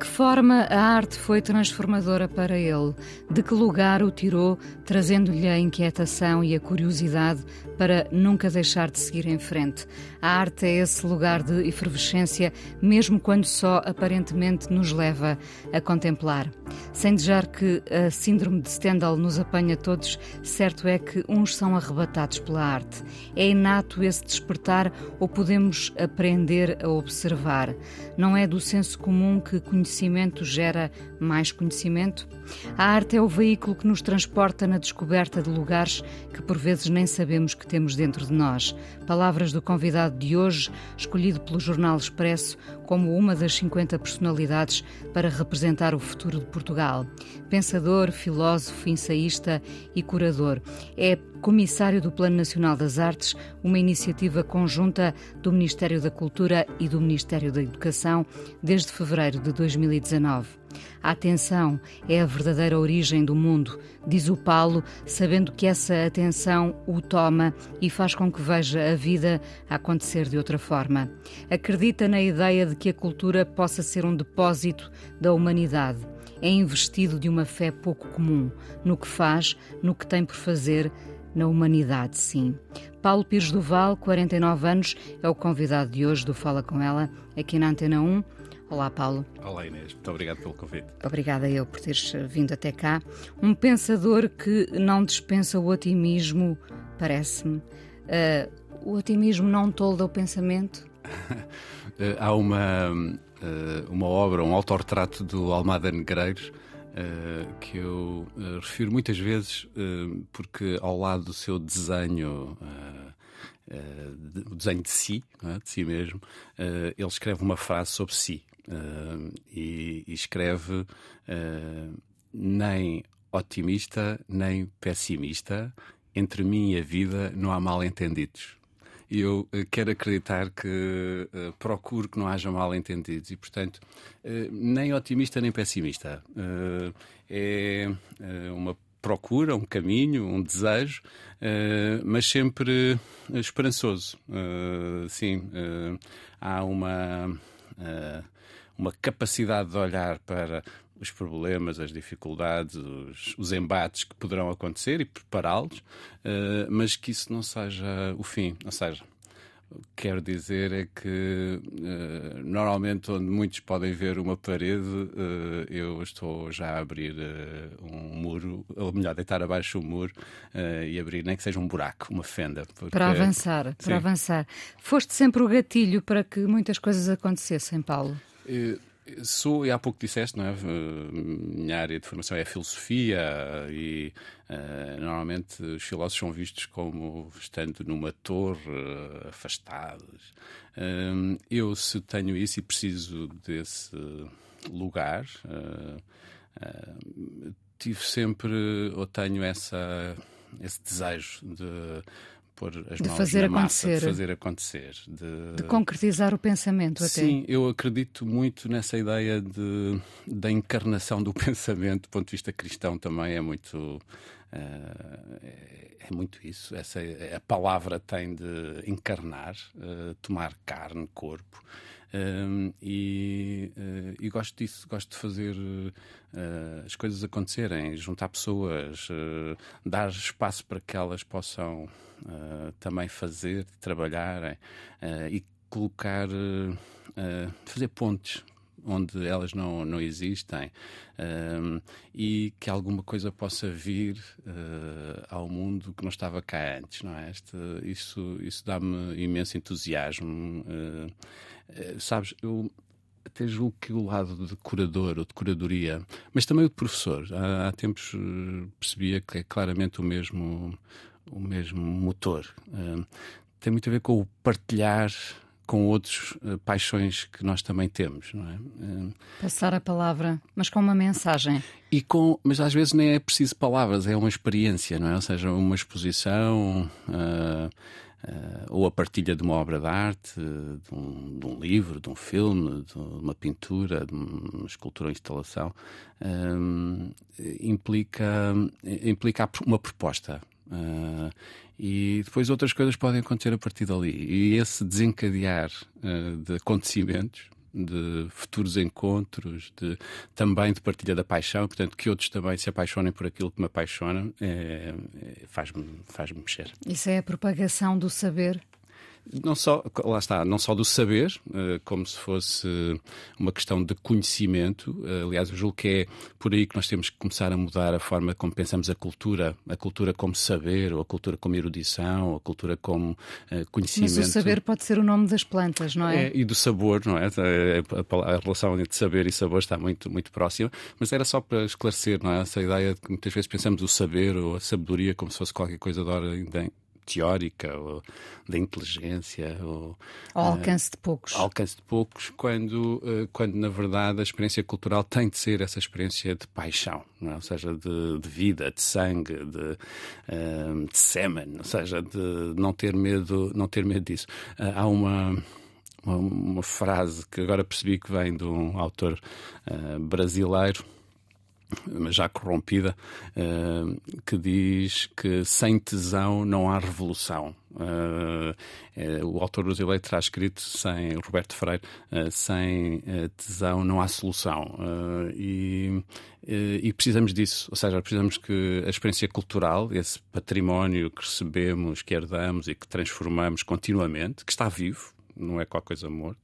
Que forma a arte foi transformadora para ele? De que lugar o tirou, trazendo-lhe a inquietação e a curiosidade para nunca deixar de seguir em frente? A arte é esse lugar de efervescência, mesmo quando só aparentemente nos leva a contemplar. Sem desejar que a síndrome de Stendhal nos apanhe a todos, certo é que uns são arrebatados pela arte. É inato esse despertar ou podemos aprender a observar? Não é do senso comum que conhecimento gera mais conhecimento? A arte é o veículo que nos transporta na descoberta de lugares que por vezes nem sabemos que temos dentro de nós. Palavras do convidado de hoje, escolhido pelo Jornal Expresso como uma das 50 personalidades para representar o futuro de Portugal. Pensador, filósofo, ensaísta e curador. É comissário do Plano Nacional das Artes, uma iniciativa conjunta do Ministério da Cultura e do Ministério da Educação desde fevereiro de 2019. A atenção é a verdadeira origem do mundo, diz o Paulo, sabendo que essa atenção o toma e faz com que veja a vida acontecer de outra forma. Acredita na ideia de que a cultura possa ser um depósito da humanidade. É investido de uma fé pouco comum no que faz, no que tem por fazer, na humanidade, sim. Paulo Pires Duval, 49 anos, é o convidado de hoje do Fala Com Ela, aqui na Antena 1. Olá, Paulo. Olá, Inês. Muito obrigado pelo convite. Obrigada eu por teres vindo até cá. Um pensador que não dispensa o otimismo, parece-me. Uh, o otimismo não tolda o pensamento? uh, há uma, uma obra, um autorretrato do Almada Negreiros, que eu refiro muitas vezes porque ao lado do seu desenho o desenho de si, é? de si mesmo, ele escreve uma frase sobre si e, e, escreve nem otimista nem pessimista, entre mim e a vida não há mal entendidos. E eu quero acreditar que uh, procuro que não haja mal entendidos e, portanto, uh, nem otimista nem pessimista. Uh, é uma procura, um caminho, um desejo, mas sempre esperançoso. Sim, há uma, uma capacidade de olhar para os problemas, as dificuldades, os, os embates que poderão acontecer e prepará-los, mas que isso não seja o fim. Ou seja, quero dizer é que uh, normalmente onde muitos podem ver uma parede, uh, eu estou já a abrir uh, um muro, ou melhor, deitar abaixo o um muro e abrir, nem que seja um buraco, uma fenda. Porque... Para avançar, para Sim. avançar. Foste sempre o gatilho para que muitas coisas acontecessem, Paulo? Sou, e há pouco disseste, não é? Minha área de formação é a filosofia e uh, normalmente os filósofos são vistos como estando numa torre, uh, afastados. Uh, eu, se tenho isso e preciso desse lugar, tive sempre, ou tenho essa, esse desejo de pôr as de mãos fazer na acontecer. massa, de fazer acontecer. De... de concretizar o pensamento até. Sim, eu acredito muito nessa ideia de, da encarnação do pensamento, do ponto de vista cristão também é muito... Uh, é, é, muito isso. Essa, a palavra tem de encarnar, uh, tomar carne, corpo. Um, e, uh, e, gosto disso, gosto de fazer uh, as coisas acontecerem, juntar pessoas, uh, dar espaço para que elas possam também fazer, trabalharem e colocar, fazer pontes onde elas não, não existem um, e que alguma coisa possa vir uh, ao mundo que não estava cá antes, não é? Este, isso isso dá-me imenso entusiasmo. Uh, sabes, eu até julgo que o lado de curador ou de curadoria, mas também o de professor, há, há tempos percebia que é claramente o mesmo, o mesmo motor. tem muito a ver com o partilhar com outros uh, paixões que nós também temos, não é? Uh, Passar a palavra, mas com uma mensagem. E com, mas às vezes nem é preciso palavras, é uma experiência, não é? Ou seja, uma exposição. Uh, ou a partilha de uma obra de arte, de um, de um, livro, de um filme, de uma pintura, de uma escultura ou instalação, uh, implica, implica uma proposta. Uh, e depois outras coisas podem acontecer a partir dali. E esse desencadear de acontecimentos de futuros encontros, de, também de partilha da paixão, portanto, que outros também se apaixonem por aquilo que me apaixona, é, é, faz-me faz mexer. Isso é a propagação do saber não só, lá está, não só do saber, eh, como se fosse uma questão de conhecimento. Eh, aliás, eu julgo que é por aí que nós temos que começar a mudar a forma como pensamos a cultura, a cultura como saber, ou a cultura como erudição, ou a cultura como conhecimento. Mas o saber pode ser o nome das plantas, não é? é e do sabor, não é? A, relação entre saber e sabor está muito, muito próxima, mas era só para esclarecer, não é? Essa ideia de que muitas vezes pensamos o saber ou a sabedoria como se fosse qualquer coisa de ordem teórica ou da inteligência ou ao alcance de poucos ao alcance de poucos quando uh, quando na verdade a experiência cultural tem de ser essa experiência de paixão é? ou seja de, de, vida de sangue de, uh, de semen ou seja de não ter medo não ter medo disso uh, há uma uma, frase que agora percebi que vem de um autor brasileiro mas já corrompida, uh, que diz que sem tesão não há revolução. Uh, é, o autor brasileiro terá escrito, sem Roberto Freire, sem tesão não há solução. E, e, precisamos disso, ou seja, precisamos que a experiência cultural, esse património que recebemos, que herdamos e que transformamos continuamente, que está vivo, não é qualquer coisa morta,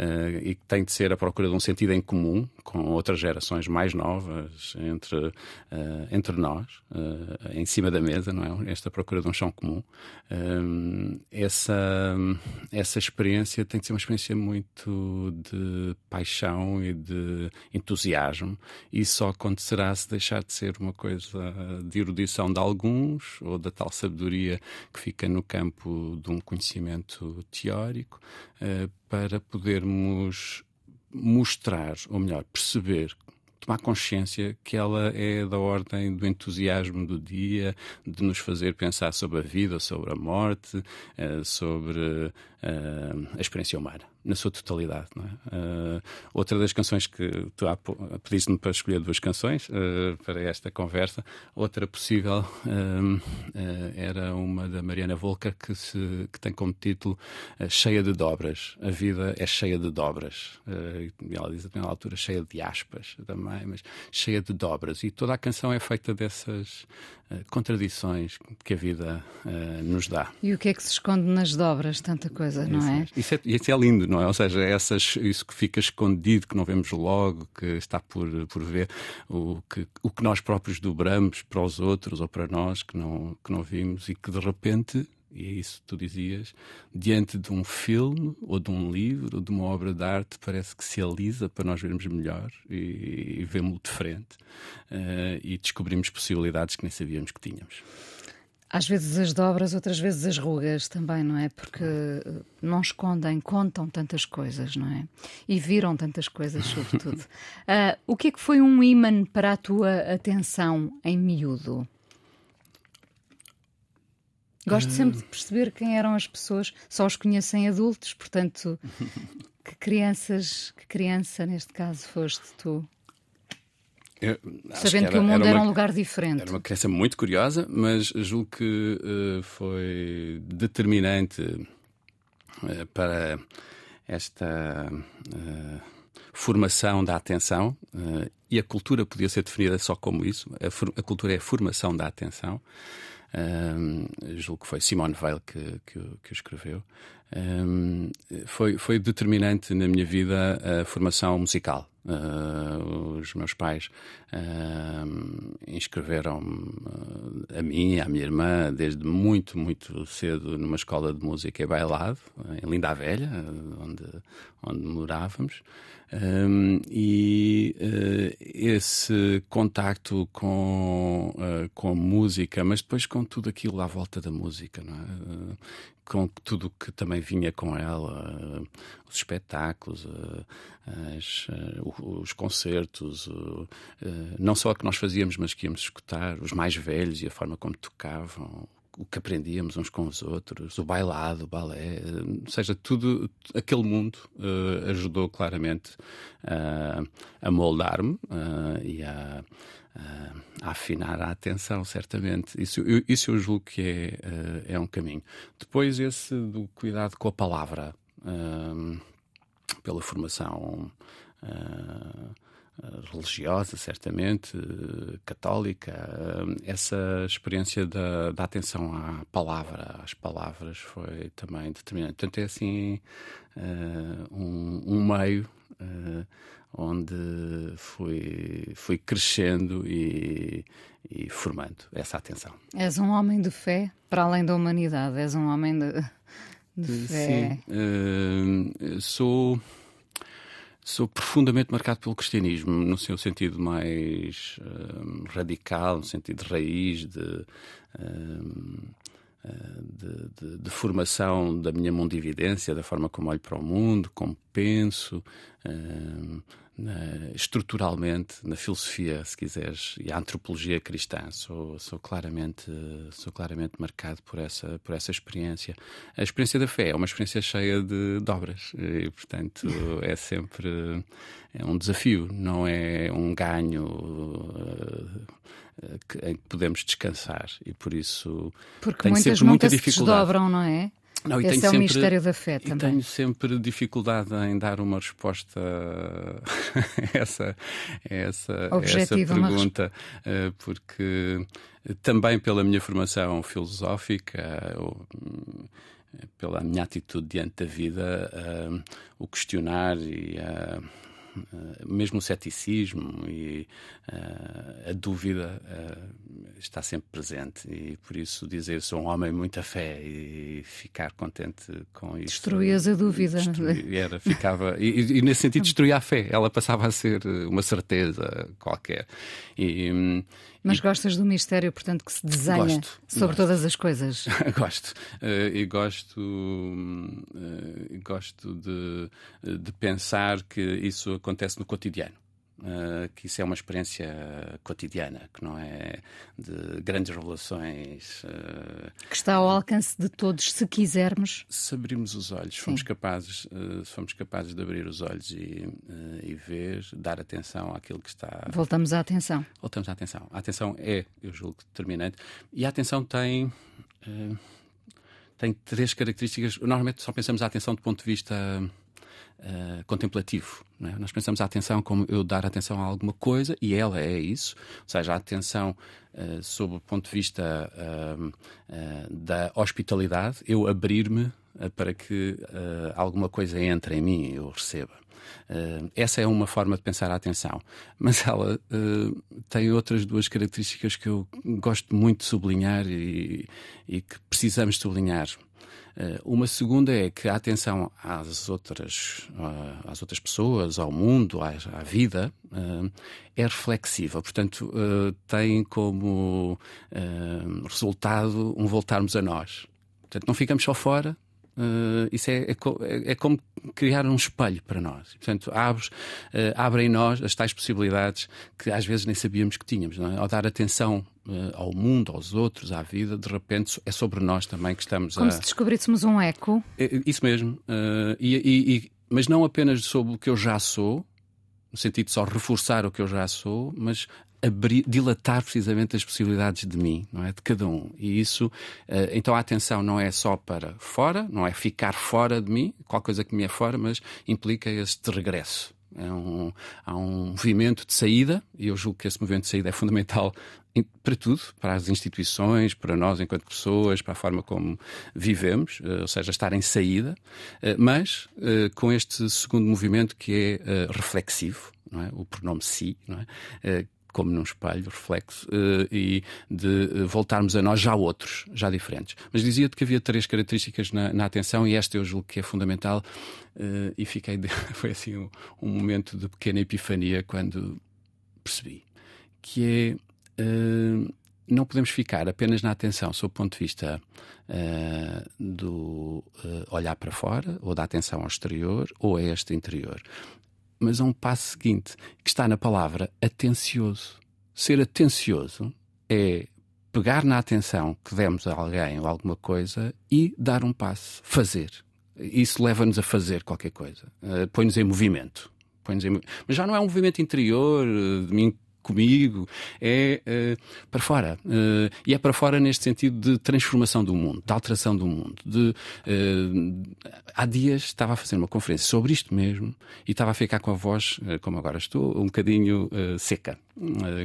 uh, e que tem de ser a procura de um sentido em comum com outras gerações mais novas entre, uh, entre nós, uh, em cima da mesa, não é? Esta procura de um chão comum. essa, essa experiência tem de ser uma experiência muito de paixão e de entusiasmo, e só acontecerá se deixar de ser uma coisa de erudição de alguns ou da tal sabedoria que fica no campo de um conhecimento teórico para podermos mostrar, ou melhor, perceber tomar consciência que ela é da ordem do entusiasmo do dia, de nos fazer pensar sobre a vida, sobre a morte, eh, sobre eh, a experiência humana na sua totalidade. É? Uh, outra das canções que tu pediste-me para escolher duas canções uh, para esta conversa, outra possível uh, era uma da Mariana Volker que, se, que tem como título Cheia de Dobras. A vida é cheia de dobras. e ela diz até na altura cheia de aspas também, mas cheia de dobras. E toda a canção é feita dessas contradições que a vida nos dá. E o que é que se esconde nas dobras? Tanta coisa, não é? Isso é, isso é lindo não é? Ou seja, essas, isso que fica escondido, que não vemos logo, que está por, por ver, o que, o que nós próprios dobramos para os outros ou para nós que não, que não vimos e que de repente e é isso que tu dizias, diante de um filme, ou de um livro, ou de uma obra de arte, parece que se alisa para nós vermos melhor e, e vemos-lo de frente uh, e descobrimos possibilidades que nem sabíamos que tínhamos. Às vezes as dobras, outras vezes as rugas também, não é? Porque eh, não escondem, contam tantas coisas, não é? E viram tantas coisas, sobretudo. uh, o que é que foi um imã para a tua atenção em miúdo? Gosto sempre de perceber quem eram as pessoas, só os conhecem adultos, portanto, que crianças, que criança neste caso foste tu? Eu, Sabendo que, era, que, o mundo era, era, um lugar diferente. Era uma criança muito curiosa, mas julgo que uh, foi determinante uh, para esta uh, formação da atenção. e a cultura podia ser definida só como isso. A, a cultura é a formação da atenção. julgo que foi Simone Weil que, que, que o escreveu. Um, foi, foi determinante na minha vida a formação musical. Uh, os meus pais uh, inscreveram uh, a mim e à minha irmã desde muito, muito cedo numa escola de música e bailado, em Linda a Velha, onde, onde morávamos. Um, e uh, esse contacto com, uh, com música, mas depois com tudo aquilo à volta da música, é? uh, com tudo que também vinha com ela, os espetáculos, as, os concertos, não só a que nós fazíamos, mas que íamos escutar, os mais velhos e a forma como tocavam, o que aprendíamos uns com os outros, o bailado, o balé, ou seja, tudo aquele mundo uh, ajudou claramente uh, a moldar-me uh, e a, a, afinar a atenção, certamente. Isso, eu, isso eu julgo que é, é um caminho. Depois, esse do cuidado com a palavra, pela formação. Uh, religiosa, certamente, católica, essa experiência da, da, atenção à palavra, às palavras, foi também determinante. Portanto, é assim um, um, meio onde fui, fui crescendo e, e formando essa atenção. És um homem de fé para além da humanidade, és um homem de, de fé. Sim, uh, sou sou profundamente marcado pelo cristianismo, no seu sentido mais um, radical, no sentido de raiz, de, um, de, de, de, formação da minha mundividência, da forma como olho para o mundo, como penso, um, na, estruturalmente na filosofia, se quiseres, e a antropologia cristã. Sou, sou, claramente, sou claramente marcado por essa, por essa experiência. A experiência da fé é uma experiência cheia de dobras e, portanto, é sempre é um desafio, não é um ganho. Uh, em que podemos descansar e por isso Porque tenho muitas sempre muita se dificuldade. desdobram, não é? Não, Esse é sempre, o mistério da fé também. tenho sempre dificuldade em dar uma resposta a essa, a essa, essa pergunta, eh, porque também pela minha formação filosófica, pela minha atitude diante da vida, eh, o questionar e a eh, mesmo o ceticismo e uh, a dúvida uh, está sempre presente. E por isso dizer sou um homem muita fé e ficar contente com isso destruías a dúvida. era ficava e, e, nesse sentido destruía a fé. Ela passava a ser uma certeza qualquer. E, mas e... gostas do mistério, portanto, que se desenha gosto, sobre gosto. todas as coisas? gosto. Uh, e gosto, uh, gosto de, de pensar que isso acontece no cotidiano. Uh, que isso é uma experiência cotidiana, que não é de grandes revelações. Uh, que está ao alcance de todos, se quisermos. Se abrirmos os olhos, Sim. fomos capazes, uh, fomos capazes de abrir os olhos e, e, ver, dar atenção àquilo que está. Voltamos à atenção. Voltamos à atenção. A atenção é, eu julgo, determinante. E a atenção tem. tem três características. Normalmente só pensamos a atenção do ponto de vista uh, contemplativo. É? Nós pensamos a atenção como eu dar atenção a alguma coisa e ela é isso, ou seja, a atenção uh, sob o ponto de vista uh, da hospitalidade, eu abrir-me para que alguma coisa entre em mim, eu receba. Uh, essa é uma forma de pensar a atenção, mas ela uh, tem outras duas características que eu gosto muito de sublinhar e, e que precisamos sublinhar. Eh, uma segunda é que a atenção às outras, eh, às outras pessoas, ao mundo, à, à vida, eh, é reflexiva. Portanto, tem como resultado um voltarmos a nós. Portanto, não ficamos só fora, Uh, isso é, é, é, como criar um espelho para nós. Portanto, abre, uh, abre em nós as tais possibilidades que às vezes nem sabíamos que tínhamos. É? Ao dar atenção uh, ao mundo, aos outros, à vida, de repente é sobre nós também que estamos como a. Como se descobríssemos um eco. É, isso mesmo. E, e, e, mas não apenas sobre o que eu já sou, no sentido de só reforçar o que eu já sou, mas abrir, dilatar precisamente as possibilidades de mim, não é? De cada um. E isso, eh, então a atenção não é só para fora, não é ficar fora de mim, qualquer coisa que me é fora, mas implica este regresso. É um, há um movimento de saída, e eu julgo que esse movimento de saída é fundamental para tudo, para as instituições, para nós enquanto pessoas, para a forma como vivemos, eh, ou seja, estar em saída, eh, mas com este segundo movimento que é reflexivo, é? o pronome si, é? Como num espelho, reflexo, uh, e de voltarmos a nós já outros, já diferentes. Mas dizia-te que havia três características na, na, atenção e esta eu julgo que é fundamental uh, e fiquei de, foi assim um, um, momento de pequena epifania quando percebi que é uh, não podemos ficar apenas na atenção sob o ponto de vista uh, do uh, olhar para fora, ou da atenção ao exterior, ou a este interior. Mas há um passo seguinte, que está na palavra atencioso. Ser atencioso é pegar na atenção que demos a alguém ou alguma coisa e dar um passo, fazer. Isso leva-nos a fazer qualquer coisa, uh, põe-nos em movimento. Põe em... Mas já não é um movimento interior de mim comigo, é uh, para fora. Uh, e é para fora neste sentido de transformação do mundo, de alteração do mundo. De, uh, há dias estava a fazer uma conferência sobre isto mesmo e estava a ficar com a voz, como agora estou, um bocadinho seca,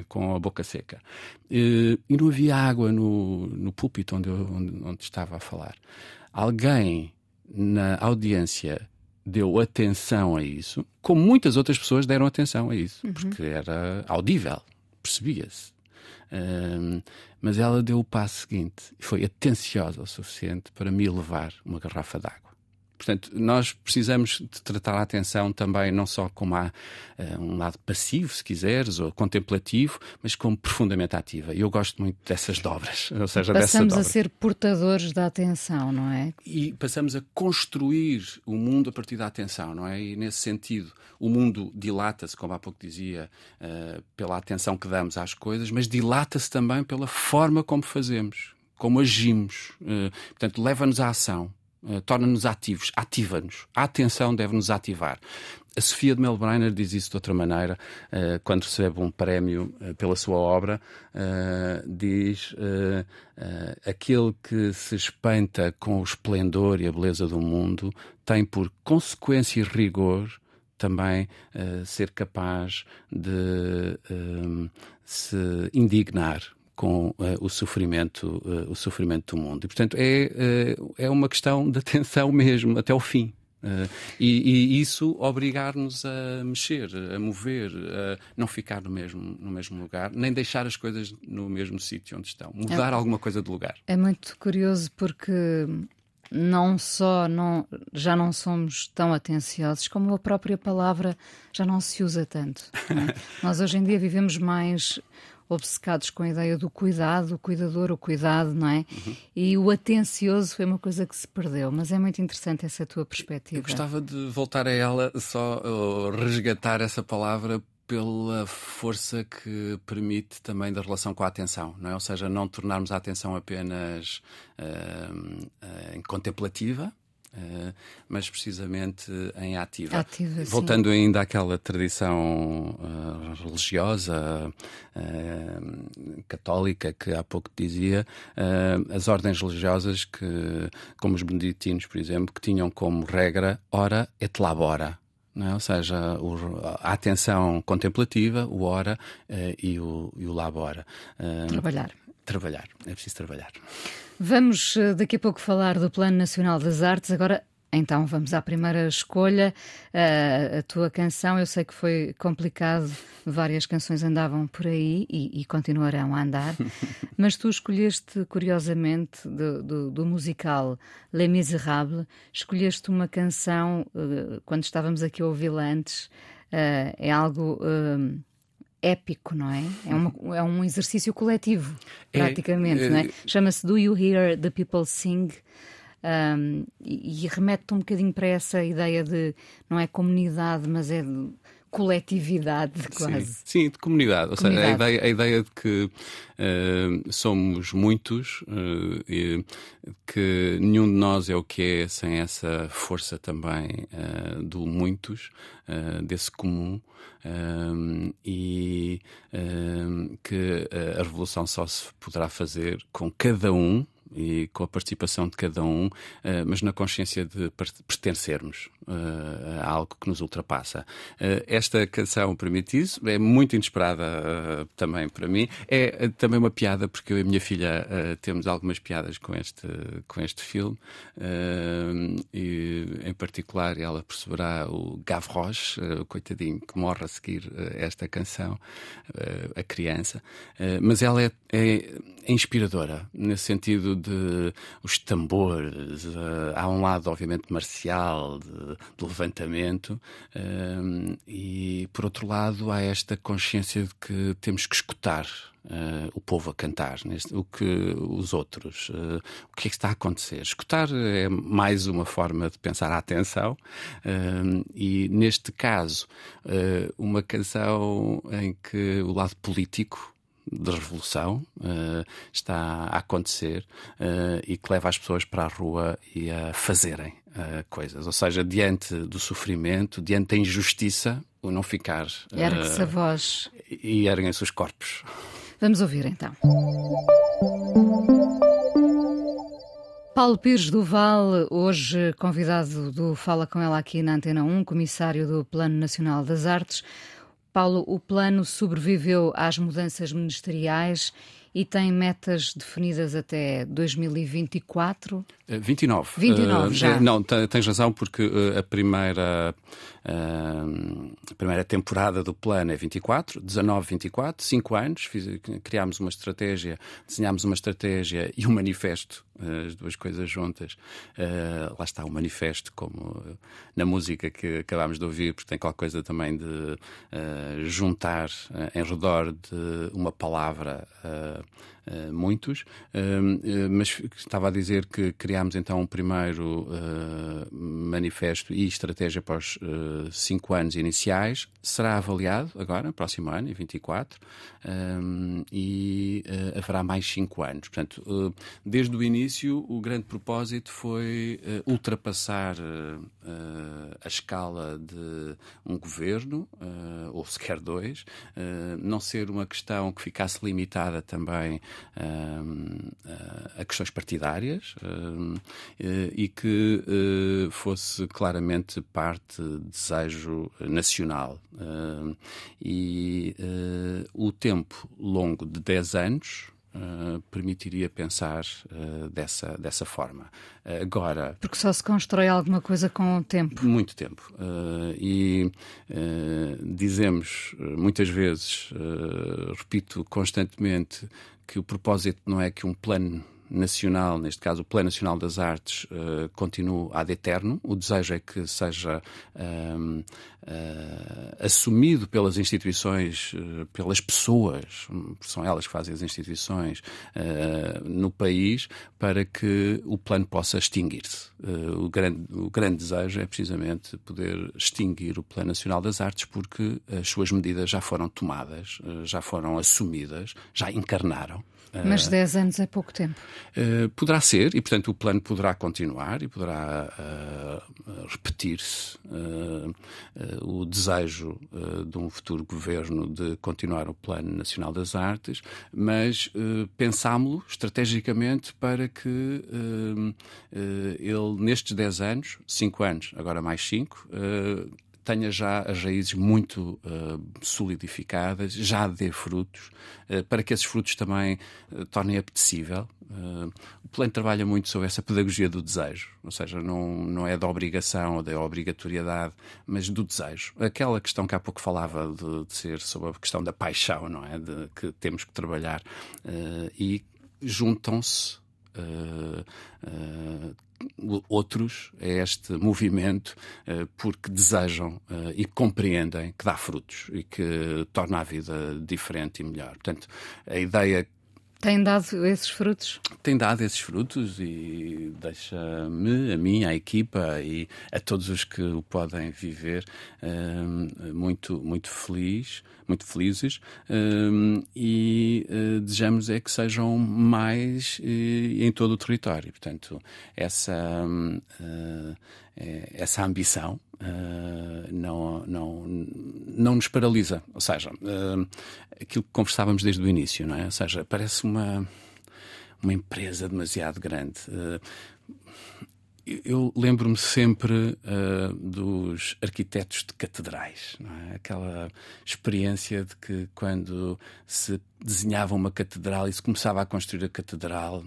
com a boca seca. e não havia água no, no púlpito onde, eu, onde, onde estava a falar. Alguém na audiência deu atenção a isso, como muitas outras pessoas deram atenção a isso, uhum. porque era audível, percebia-se. Um, mas ela deu o passo seguinte e foi atenciosa o suficiente para me levar uma garrafa d'água. Portanto, nós precisamos de tratar a atenção também não só como há, uh, um lado passivo, se quiseres, ou contemplativo, mas como profundamente ativa. E eu gosto muito dessas dobras, ou seja, passamos a ser portadores da atenção, não é? E passamos a construir o mundo a partir da atenção, não é? E nesse sentido, o mundo dilata-se, como há pouco dizia, uh, pela atenção que damos às coisas, mas dilata-se também pela forma como fazemos, como agimos. Uh, portanto, leva-nos à ação. Eh, torna-nos ativos, ativa-nos. A atenção deve-nos ativar. A Sofia de Melbrenner diz isso de outra maneira, uh, quando recebe um prémio uh, pela sua obra, diz aquele que se espanta com o esplendor e a beleza do mundo tem por consequência e rigor também ser capaz de se indignar com uh, o, sofrimento, uh, o sofrimento do mundo. E, portanto, é, uh, é uma questão de atenção mesmo, até o fim. E, e, isso obrigar-nos a mexer, a mover, a não ficar no mesmo, no mesmo lugar, nem deixar as coisas no mesmo sítio onde estão, mudar é, alguma coisa de lugar. É muito curioso porque não só não, já não somos tão atenciosos, como a própria palavra já não se usa tanto. É? Nós hoje em dia vivemos mais obcecados com a ideia do cuidado, o cuidador, o cuidado, não é? Uhum. E o atencioso foi uma coisa que se perdeu, mas é muito interessante essa tua perspectiva. Eu gostava de voltar a ela, só resgatar essa palavra pela força que permite também da relação com a atenção, não é? Ou seja, não tornarmos a atenção apenas uh, uh, contemplativa, mas precisamente em ativa. ativa Voltando sim. ainda àquela tradição uh, religiosa uh, católica que há pouco dizia, as ordens religiosas que, como os beneditinos, por exemplo, que tinham como regra ora et labora. É? Ou seja, o, a atenção contemplativa, o ora e, o, e o labora. Trabalhar. Trabalhar, é preciso trabalhar. Vamos eh, daqui a pouco falar do Plano Nacional das Artes. Agora, então, vamos à primeira escolha. Uh, a tua canção, eu sei que foi complicado, várias canções andavam por aí e, e continuarão a andar, mas tu escolheste, curiosamente, do, do, do, musical Les Miserables, escolheste uma canção, uh, quando estávamos aqui a ouvi-la antes, uh, é algo épico, não é? É, uma, é um exercício coletivo, é, praticamente, é, é, não é? Chama-se Do You Hear the People Sing? Um, e, e remete um bocadinho para essa ideia de não é comunidade, mas é de coletividade quase. Sim, sim de comunidade. Ou comunidade. seja, a ideia, a ideia de que uh, somos muitos, uh, e que nenhum de nós é o que é sem essa força também uh, do muitos, desse comum. e que a revolução só se poderá fazer com cada um e com a participação de cada um, mas na consciência de pertencermos a algo que nos ultrapassa. esta canção permite isso, é muito inesperada também para mim. É também uma piada, porque eu e a minha filha temos algumas piadas com este, com este filme, e em particular ela perceberá o Gavroche, o coitadinho que morre a seguir esta canção, a criança, mas ela é, é inspiradora, nesse sentido de os tambores, há um lado obviamente marcial, de, de levantamento, uh, e por outro lado há esta consciência de que temos que escutar Uh, o povo a cantar, neste, o que os outros, uh, o que é que está a acontecer. Escutar é mais uma forma de pensar a atenção, uh, e neste caso, uma canção em que o lado político de revolução uh, está a acontecer uh, e que leva as pessoas para a rua e a fazerem uh, coisas. Ou seja, diante do sofrimento, diante da injustiça, o não ficar. Ergue-se a voz. E erguem-se os corpos. Vamos ouvir então. Paulo Pires do Val, hoje convidado do Fala Com Ela aqui na Antena 1, comissário do Plano Nacional das Artes. Paulo, o plano sobreviveu às mudanças ministeriais e tem metas definidas até 2024? 29. 29 uh, já. Não, tens razão, porque uh, a primeira, uh, a primeira temporada do plano é 24, 19, 24, 5 anos. Fiz, criámos uma estratégia, desenhámos uma estratégia e um manifesto, as duas coisas juntas. lá está o manifesto, como na música que acabámos de ouvir, porque tem qualquer coisa também de juntar em redor de uma palavra uh, muitos, uh, mas estava a dizer que criámos então um primeiro manifesto e estratégia para os cinco anos iniciais, será avaliado agora, próximo ano, em 24, e haverá mais cinco anos. Portanto, desde o início, o grande propósito foi ultrapassar a escala de um governo, ou sequer dois, não ser uma questão que ficasse limitada também a questões partidárias e que eh, fosse claramente parte de desejo nacional. e eh, o tempo longo de 10 anos Uh, permitiria pensar uh, dessa, dessa forma. Uh, agora. Porque só se constrói alguma coisa com o tempo. Muito tempo. e dizemos muitas vezes, repito constantemente, que o propósito não é que um plano nacional, neste caso o Plano Nacional das Artes, uh, continue ad eterno. O desejo é que seja uh, uh, assumido pelas instituições, uh, pelas pessoas, são elas que fazem as instituições no país, para que o plano possa extinguir-se. o, grande, o grande desejo é precisamente poder extinguir o Plano Nacional das Artes, porque as suas medidas já foram tomadas, já foram assumidas, já encarnaram. Mas 10 anos é pouco tempo. Uh, poderá ser, e portanto o plano poderá continuar e poderá uh, repetir-se uh, o desejo de um futuro governo de continuar o Plano Nacional das Artes, mas pensámo-lo estrategicamente para que ele, nestes 10 anos, 5 anos, agora mais 5, tenha já as raízes muito uh, solidificadas, já dê frutos, uh, para que esses frutos também uh, tornem apetecível. o plano trabalha muito sobre essa pedagogia do desejo, ou seja, não, não é da obrigação ou da obrigatoriedade, mas do desejo. Aquela questão que há pouco falava de, de ser sobre a questão da paixão, não é? De que temos que trabalhar. e juntam-se Uh, uh, outros a este movimento uh, porque desejam uh, e compreendem que dá frutos e que torna a vida diferente e melhor. Portanto, a ideia tem dado esses frutos? Tem dado esses frutos e deixa-me, a mim, à equipa e a todos os que o podem viver uh, muito, muito feliz, muito felizes uh, e uh, desejamos é que sejam mais em todo o território. Portanto, essa, essa ambição Uh, não, não, não nos paralisa. Ou seja, uh, aquilo que conversávamos desde o início, não é? Ou seja, parece uma, uma empresa demasiado grande. Uh, eu lembro-me sempre dos arquitetos de catedrais, é? aquela experiência de que quando se desenhava uma catedral e se começava a construir a catedral,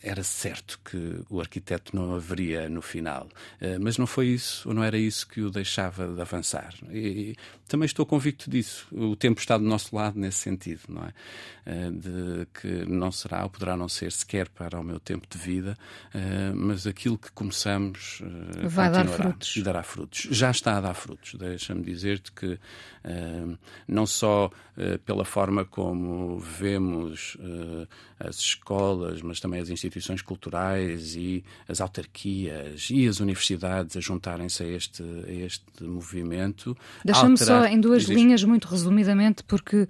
era certo que o arquiteto não haveria no final. Uh, mas não foi isso, ou não era isso que o deixava de avançar. E, também estou convicto disso. O tempo está do nosso lado nesse sentido, não é? Uh, de que não será ou poderá não ser sequer para o meu tempo de vida, mas aquilo que começamos vai dar frutos. E dará frutos. Já está a dar frutos. Deixa-me dizer-te que não só pela forma como vemos as escolas, mas também as instituições culturais e as autarquias e as universidades a juntarem-se a este, a este movimento. Deixa-me só em duas linhas, muito resumidamente, porque uh,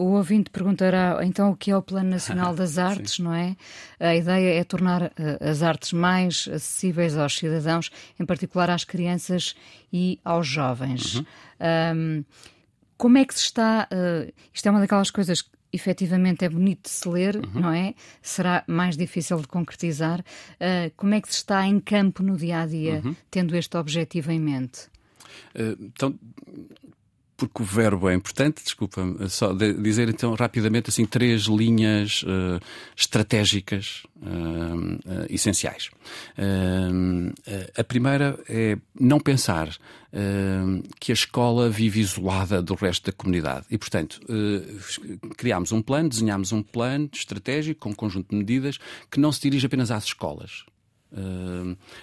o ouvinte perguntará então o que é o Plano Nacional das Artes, não é? A ideia é tornar uh, as artes mais acessíveis aos cidadãos, em particular às crianças e aos jovens. Uhum. Um, como é que se está. Uh, isto é uma daquelas coisas que efetivamente é bonito de se ler, uhum. não é? Será mais difícil de concretizar. Uh, como é que se está em campo no dia a dia, uhum. tendo este objetivo em mente? Uh, então, porque o verbo é importante, desculpa, só de dizer então rapidamente assim três linhas uh, estratégicas uh, uh, essenciais. a primeira é não pensar que a escola vive isolada do resto da comunidade e, portanto, criámos um plano, desenhámos um plano estratégico com um conjunto de medidas que não se dirige apenas às escolas.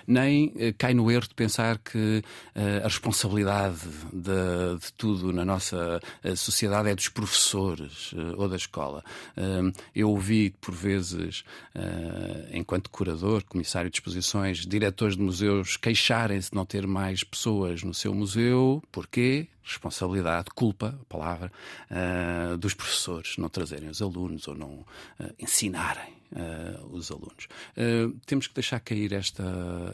Nem uh, cai no erro de pensar que uh, a responsabilidade de, de, tudo na nossa sociedade é dos professores ou da escola. eu ouvi, por vezes, enquanto curador, comissário de exposições, diretores de museus queixarem-se de não ter mais pessoas no seu museu. Porquê? responsabilidade, culpa, a palavra, uh, dos professores não trazerem os alunos ou não uh, ensinarem uh, os alunos. temos que deixar cair esta,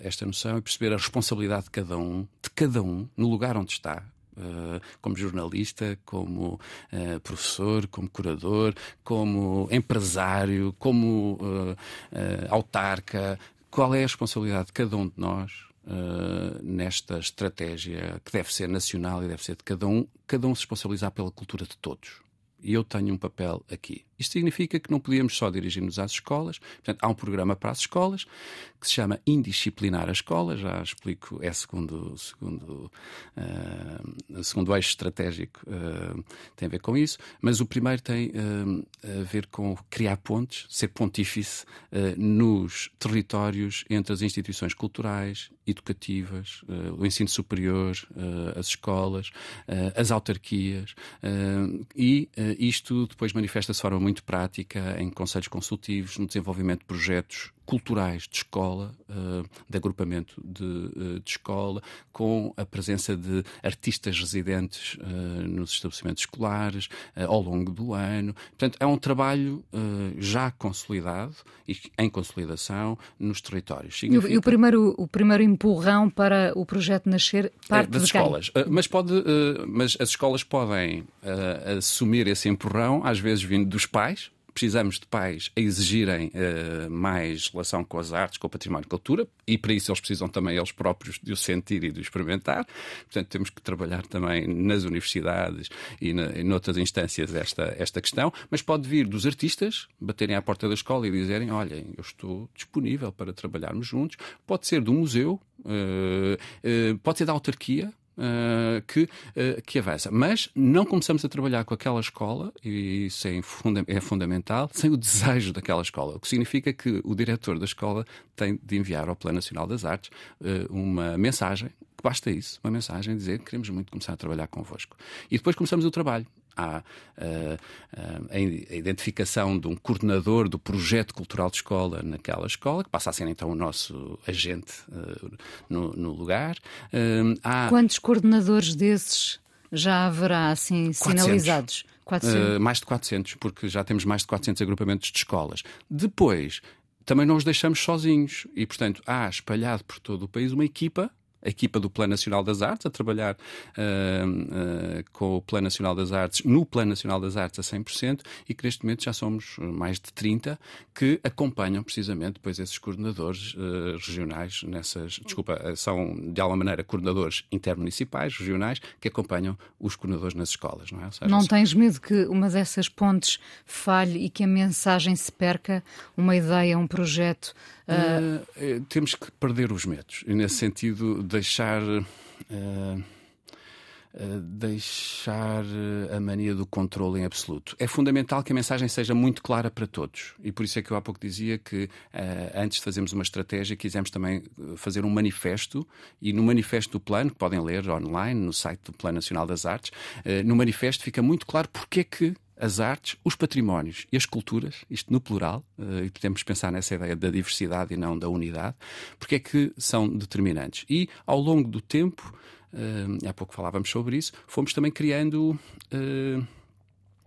esta noção e perceber a responsabilidade de cada um, de cada um, no lugar onde está, Uh, como jornalista, como uh, professor, como curador, como empresário, como uh, autarca. Qual é a responsabilidade de cada um de nós uh, nesta estratégia que deve ser nacional e deve ser de cada um, cada um se responsabilizar pela cultura de todos. E eu tenho um papel aqui. Isto significa que não podíamos só dirigir-nos às escolas. Portanto, há um programa para as escolas que se chama Indisciplinar a Escola. Já explico, é segundo, segundo, uh, segundo eixo estratégico, uh, tem a ver com isso. Mas o primeiro tem uh, a ver com criar pontes, ser pontífice nos territórios entre as instituições culturais, educativas, o ensino superior, as escolas, as autarquias. e isto depois manifesta-se de forma muito prática em conselhos consultivos, no desenvolvimento de projetos culturais de escola, uh, de agrupamento de, uh, de, escola, com a presença de artistas residentes uh, nos estabelecimentos escolares ao longo do ano. Portanto, é um trabalho já consolidado e em consolidação nos territórios. Significa... E, o, primeiro, o primeiro empurrão para o projeto nascer parte é, das escolas. mas, pode, mas as escolas podem assumir esse empurrão, às vezes vindo dos pais, precisamos de pais a exigirem uh, mais relação com as artes, com o património e cultura, e para isso eles precisam também eles próprios de o sentir e de o experimentar. Portanto, temos que trabalhar também nas universidades e em outras instâncias esta, esta questão, mas pode vir dos artistas baterem à porta da escola e dizerem: olhem, eu estou disponível para trabalharmos juntos. Pode ser do museu, uh, uh, pode ser da autarquia. Uh, que, uh, que avança. Mas não começamos a trabalhar com aquela escola, e isso é, funda é, fundamental, sem o desejo daquela escola. O que significa que o diretor da escola tem de enviar ao Plano Nacional das Artes uh, uma mensagem, que basta isso, uma mensagem dizer que queremos muito começar a trabalhar convosco. E depois começamos o trabalho há uh, uh, a identificação de um coordenador do projeto cultural de escola naquela escola, que passa a ser então o nosso agente uh, no, no, lugar. Há... Quantos coordenadores desses já haverá assim 400. sinalizados? 400. mais de 400, porque já temos mais de 400 agrupamentos de escolas. Depois, também não os deixamos sozinhos e, portanto, há espalhado por todo o país uma equipa a equipa do Plano Nacional das Artes, a trabalhar uh, uh, com o Plano Nacional das Artes, no Plano Nacional das Artes a 100%, e que neste momento já somos mais de 30 que acompanham precisamente depois esses coordenadores uh, regionais nessas, desculpa, são de alguma maneira coordenadores intermunicipais, regionais, que acompanham os coordenadores nas escolas, não é? Seja, não tens medo que uma dessas pontes falhe e que a mensagem se perca, uma ideia, um projeto? Uh... temos que perder os medos, e nesse sentido deixar. Uh, deixar a mania do controle em absoluto. É fundamental que a mensagem seja muito clara para todos. E por isso é que eu há pouco dizia que, uh, antes de fazermos uma estratégia, quisemos também fazer um manifesto. E no manifesto do plano, que podem ler online, no site do Plano Nacional das Artes, no manifesto fica muito claro porque é que as artes, os patrimónios e as culturas, isto no plural, uh, e podemos pensar nessa ideia da diversidade e não da unidade, porque é que são determinantes. E ao longo do tempo, uh, há pouco falávamos sobre isso, fomos também criando.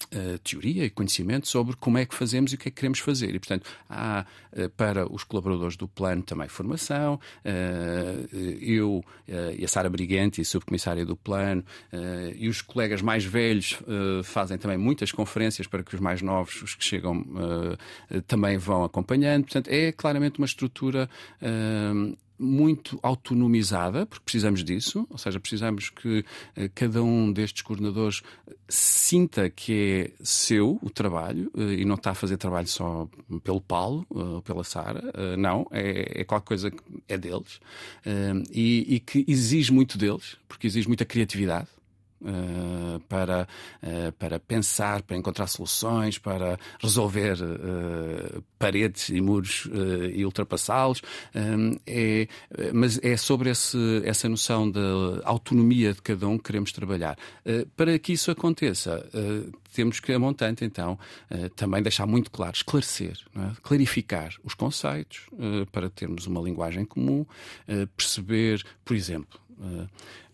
Uh, teoria e conhecimento sobre como é que fazemos e o que é que queremos fazer. E, portanto, há uh, para os colaboradores do plano também formação. Uh, eu e a Sara Brigante, subcomissária do plano, e os colegas mais velhos fazem também muitas conferências para que os mais novos, os que chegam, também vão acompanhando. Portanto, é claramente uma estrutura muito autonomizada, porque precisamos disso, ou seja, precisamos que eh, cada um destes coordenadores sinta que é seu o trabalho eh, e não está a fazer trabalho só pelo Paulo eh, ou pela Sara, não, é, é qualquer coisa que é deles e, e que exige muito deles, porque exige muita criatividade. Uh, para, uh, para pensar, para encontrar soluções, para resolver uh, paredes e muros e ultrapassá-los. é, mas é sobre esse, essa noção da autonomia de cada um que queremos trabalhar. para que isso aconteça, temos que, a montante, então, também deixar muito claro, esclarecer, é? clarificar os conceitos para termos uma linguagem comum, perceber, por exemplo,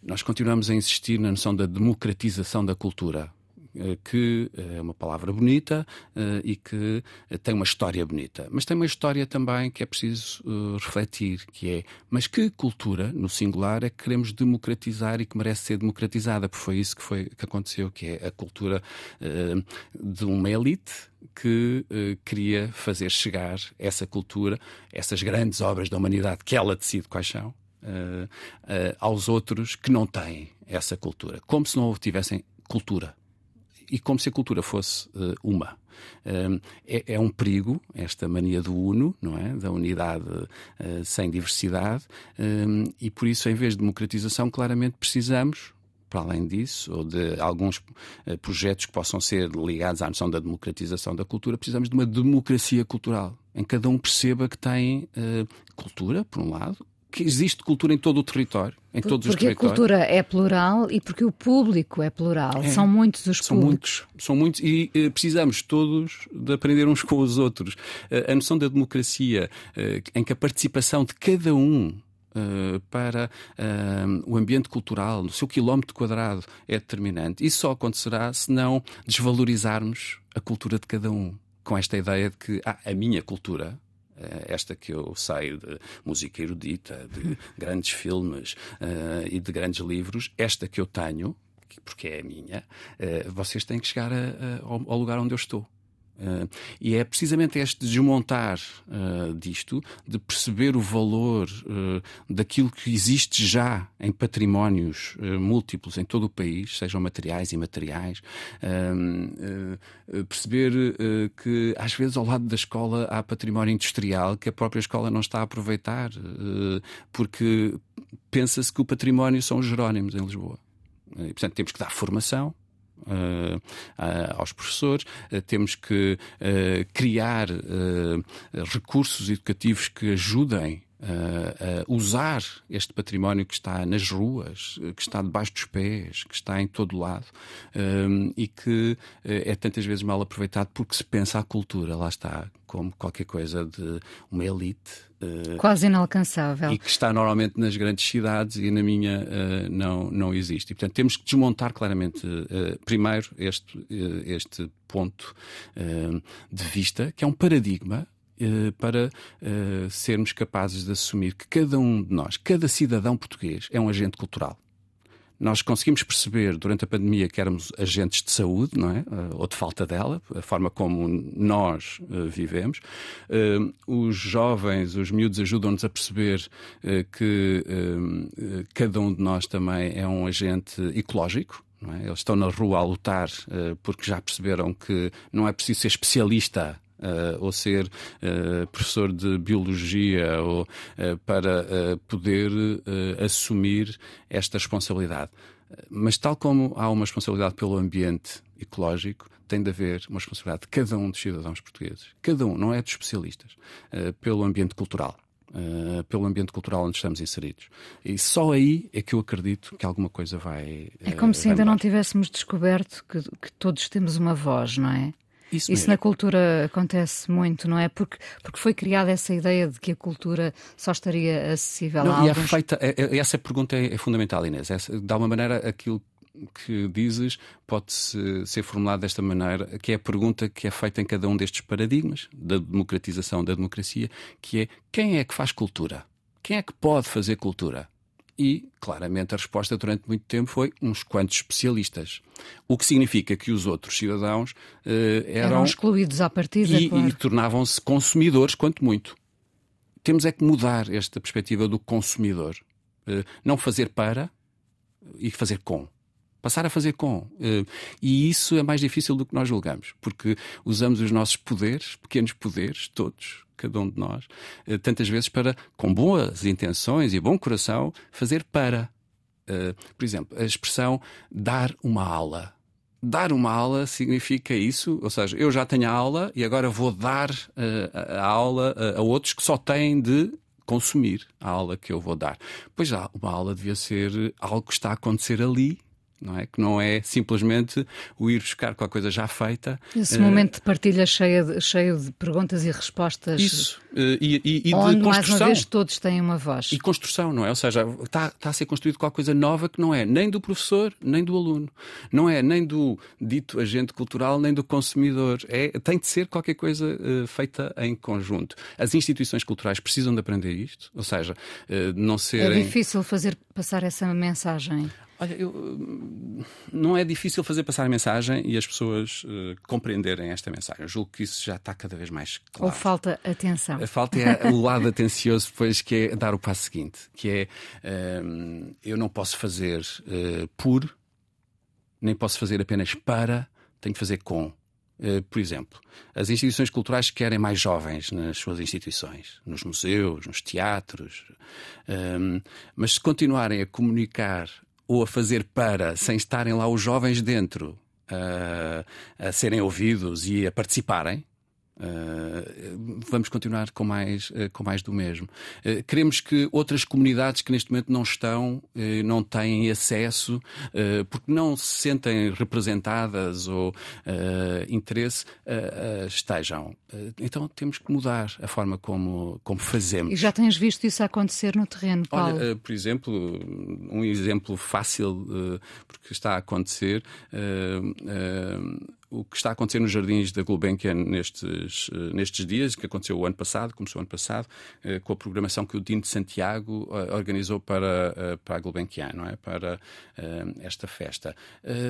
nós continuamos a insistir na noção da democratização da cultura eh, que é uma palavra bonita eh, e que tem uma história bonita. Mas tem uma história também que é preciso eh, refletir, que é, mas que cultura, no singular, é que queremos democratizar e que merece ser democratizada? Porque foi isso que, foi, que aconteceu, que é a cultura de uma elite que queria fazer chegar essa cultura, essas grandes obras da humanidade que ela decide quais são, aos outros que não têm essa cultura, como se não tivessem cultura. E como se a cultura fosse uh, uma. é, é, um perigo esta mania do uno, não é, da unidade uh, sem diversidade, e por isso, em vez de democratização, claramente precisamos para além disso, ou de alguns uh, projetos que possam ser ligados à noção da democratização da cultura, precisamos de uma democracia cultural, em que cada um perceba que tem cultura, por um lado, que existe cultura em todo o território, em Por, todos os territórios. Porque a cultura é plural e porque o público é plural. É, são muitos os são públicos. Muitos, são muitos e uh, precisamos todos de aprender uns com os outros. Uh, a noção da democracia, uh, em que a participação de cada um Uh, para uh, o ambiente cultural, no seu quilómetro quadrado, é determinante. Isso só acontecerá se não desvalorizarmos a cultura de cada um. Com esta ideia de que ah, a minha cultura eh, esta que eu saio de música erudita, de grandes filmes uh, e de grandes livros, esta que eu tenho, porque é a minha, uh, vocês têm que chegar a, a, ao lugar onde eu estou. Uh, e é precisamente este desmontar uh, disto, de perceber o valor uh, daquilo que existe já em patrimónios múltiplos em todo o país, sejam materiais e imateriais, perceber que às vezes ao lado da escola há património industrial que a própria escola não está a aproveitar, porque pensa-se que o património são os Jerónimos em Lisboa. E, portanto, temos que dar formação, Uh, uh, aos professores, uh, temos que criar recursos educativos que ajudem Uh, uh, usar este património que está nas ruas, que está debaixo dos pés, que está em todo lado e que é tantas vezes mal aproveitado porque se pensa a cultura, lá está, como qualquer coisa de uma elite. Quase inalcançável. E que está normalmente nas grandes cidades e na minha não, não existe. E, portanto, temos que desmontar claramente, primeiro, este, este ponto de vista, que é um paradigma eh, para uh, sermos capazes de assumir que cada um de nós, cada cidadão português, é um agente cultural. Nós conseguimos perceber durante a pandemia que éramos agentes de saúde, não é? Uh, ou de falta dela, a forma como nós vivemos. Os jovens, os miúdos, ajudam-nos a perceber que cada um de nós também é um agente ecológico. É? Eles estão na rua a lutar porque já perceberam que não é preciso ser especialista Uh, ou ser uh, professor de biologia ou, uh, para poder assumir esta responsabilidade. Mas, tal como há uma responsabilidade pelo ambiente ecológico, tem de haver uma responsabilidade de cada um dos cidadãos portugueses, cada um, não é dos especialistas, pelo ambiente cultural. Uh, pelo ambiente cultural onde estamos inseridos. E só aí é que eu acredito que alguma coisa vai. Uh, é como se ainda não tivéssemos descoberto que, que, todos temos uma voz, não é? Isso, Isso na cultura acontece muito, não é? Porque, porque foi criada essa ideia de que a cultura só estaria acessível não, a e alguns... é feita, é, é, essa pergunta é, é fundamental, Inês. Essa, de alguma maneira, aquilo que dizes pode -se ser formulado desta maneira, que é a pergunta que é feita em cada um destes paradigmas da democratização da democracia, que é quem é que faz cultura? Quem é que pode fazer cultura? E, claramente, a resposta durante muito tempo foi uns quantos especialistas. O que significa que os outros cidadãos uh, eram... eram excluídos à partida. E, claro. e tornavam-se consumidores, quanto muito. Temos é que mudar esta perspectiva do consumidor. Uh, não fazer para e fazer com passar a fazer com. E isso é mais difícil do que nós julgamos, porque usamos os nossos poderes, pequenos poderes, todos, cada um de nós, eh, tantas vezes para, com boas intenções e bom coração, fazer para. Eh, por exemplo, a expressão dar uma aula. Dar uma aula significa isso, ou seja, eu já tenho a aula e agora vou dar eh, a aula a outros que só têm de consumir a aula que eu vou dar. Pois já, uma aula devia ser algo que está a acontecer ali não é? Que não é simplesmente o ir buscar com a coisa já feita. Esse uh, momento de partilha cheio de, cheio de perguntas e respostas. Isso. Uh, e, e, e onde, de construção. mais uma vez, todos têm uma voz. E construção, não é? Ou seja, está, está a ser construído qualquer coisa nova que não é nem do professor, nem do aluno. Não é nem do dito agente cultural, nem do consumidor. É, tem de ser qualquer coisa uh, feita em conjunto. As instituições culturais precisam de aprender isto, ou seja, não serem... É difícil fazer passar essa mensagem. Olha, eu, não é difícil fazer passar a mensagem e as pessoas uh, compreenderem esta mensagem. Eu julgo que isso já está cada vez mais claro. Ou falta atenção. A falta é o lado atencioso depois, que é dar o passo seguinte, que é uh, eu não posso fazer uh, por, nem posso fazer apenas para, tenho que fazer com. Uh, por exemplo, as instituições culturais querem mais jovens nas suas instituições, nos museus, nos teatros, mas se continuarem a comunicar ou a fazer para, sem estarem lá os jovens dentro a, a serem ouvidos e a participarem, Uh, vamos continuar com mais, uh, com mais do mesmo. Uh, queremos que outras comunidades que neste momento não estão, não têm acesso, porque não se sentem representadas ou interesse, estejam. então temos que mudar a forma como, como fazemos. E já tens visto isso acontecer no terreno, Paulo? Olha, por exemplo, um exemplo fácil, porque está a acontecer o que está a acontecer nos jardins da Gulbenkian nestes, eh, nestes dias, que aconteceu o ano passado, começou o ano passado, eh, com a programação que o Dino de Santiago eh, organizou para, para a Gulbenkian, não é? para esta festa.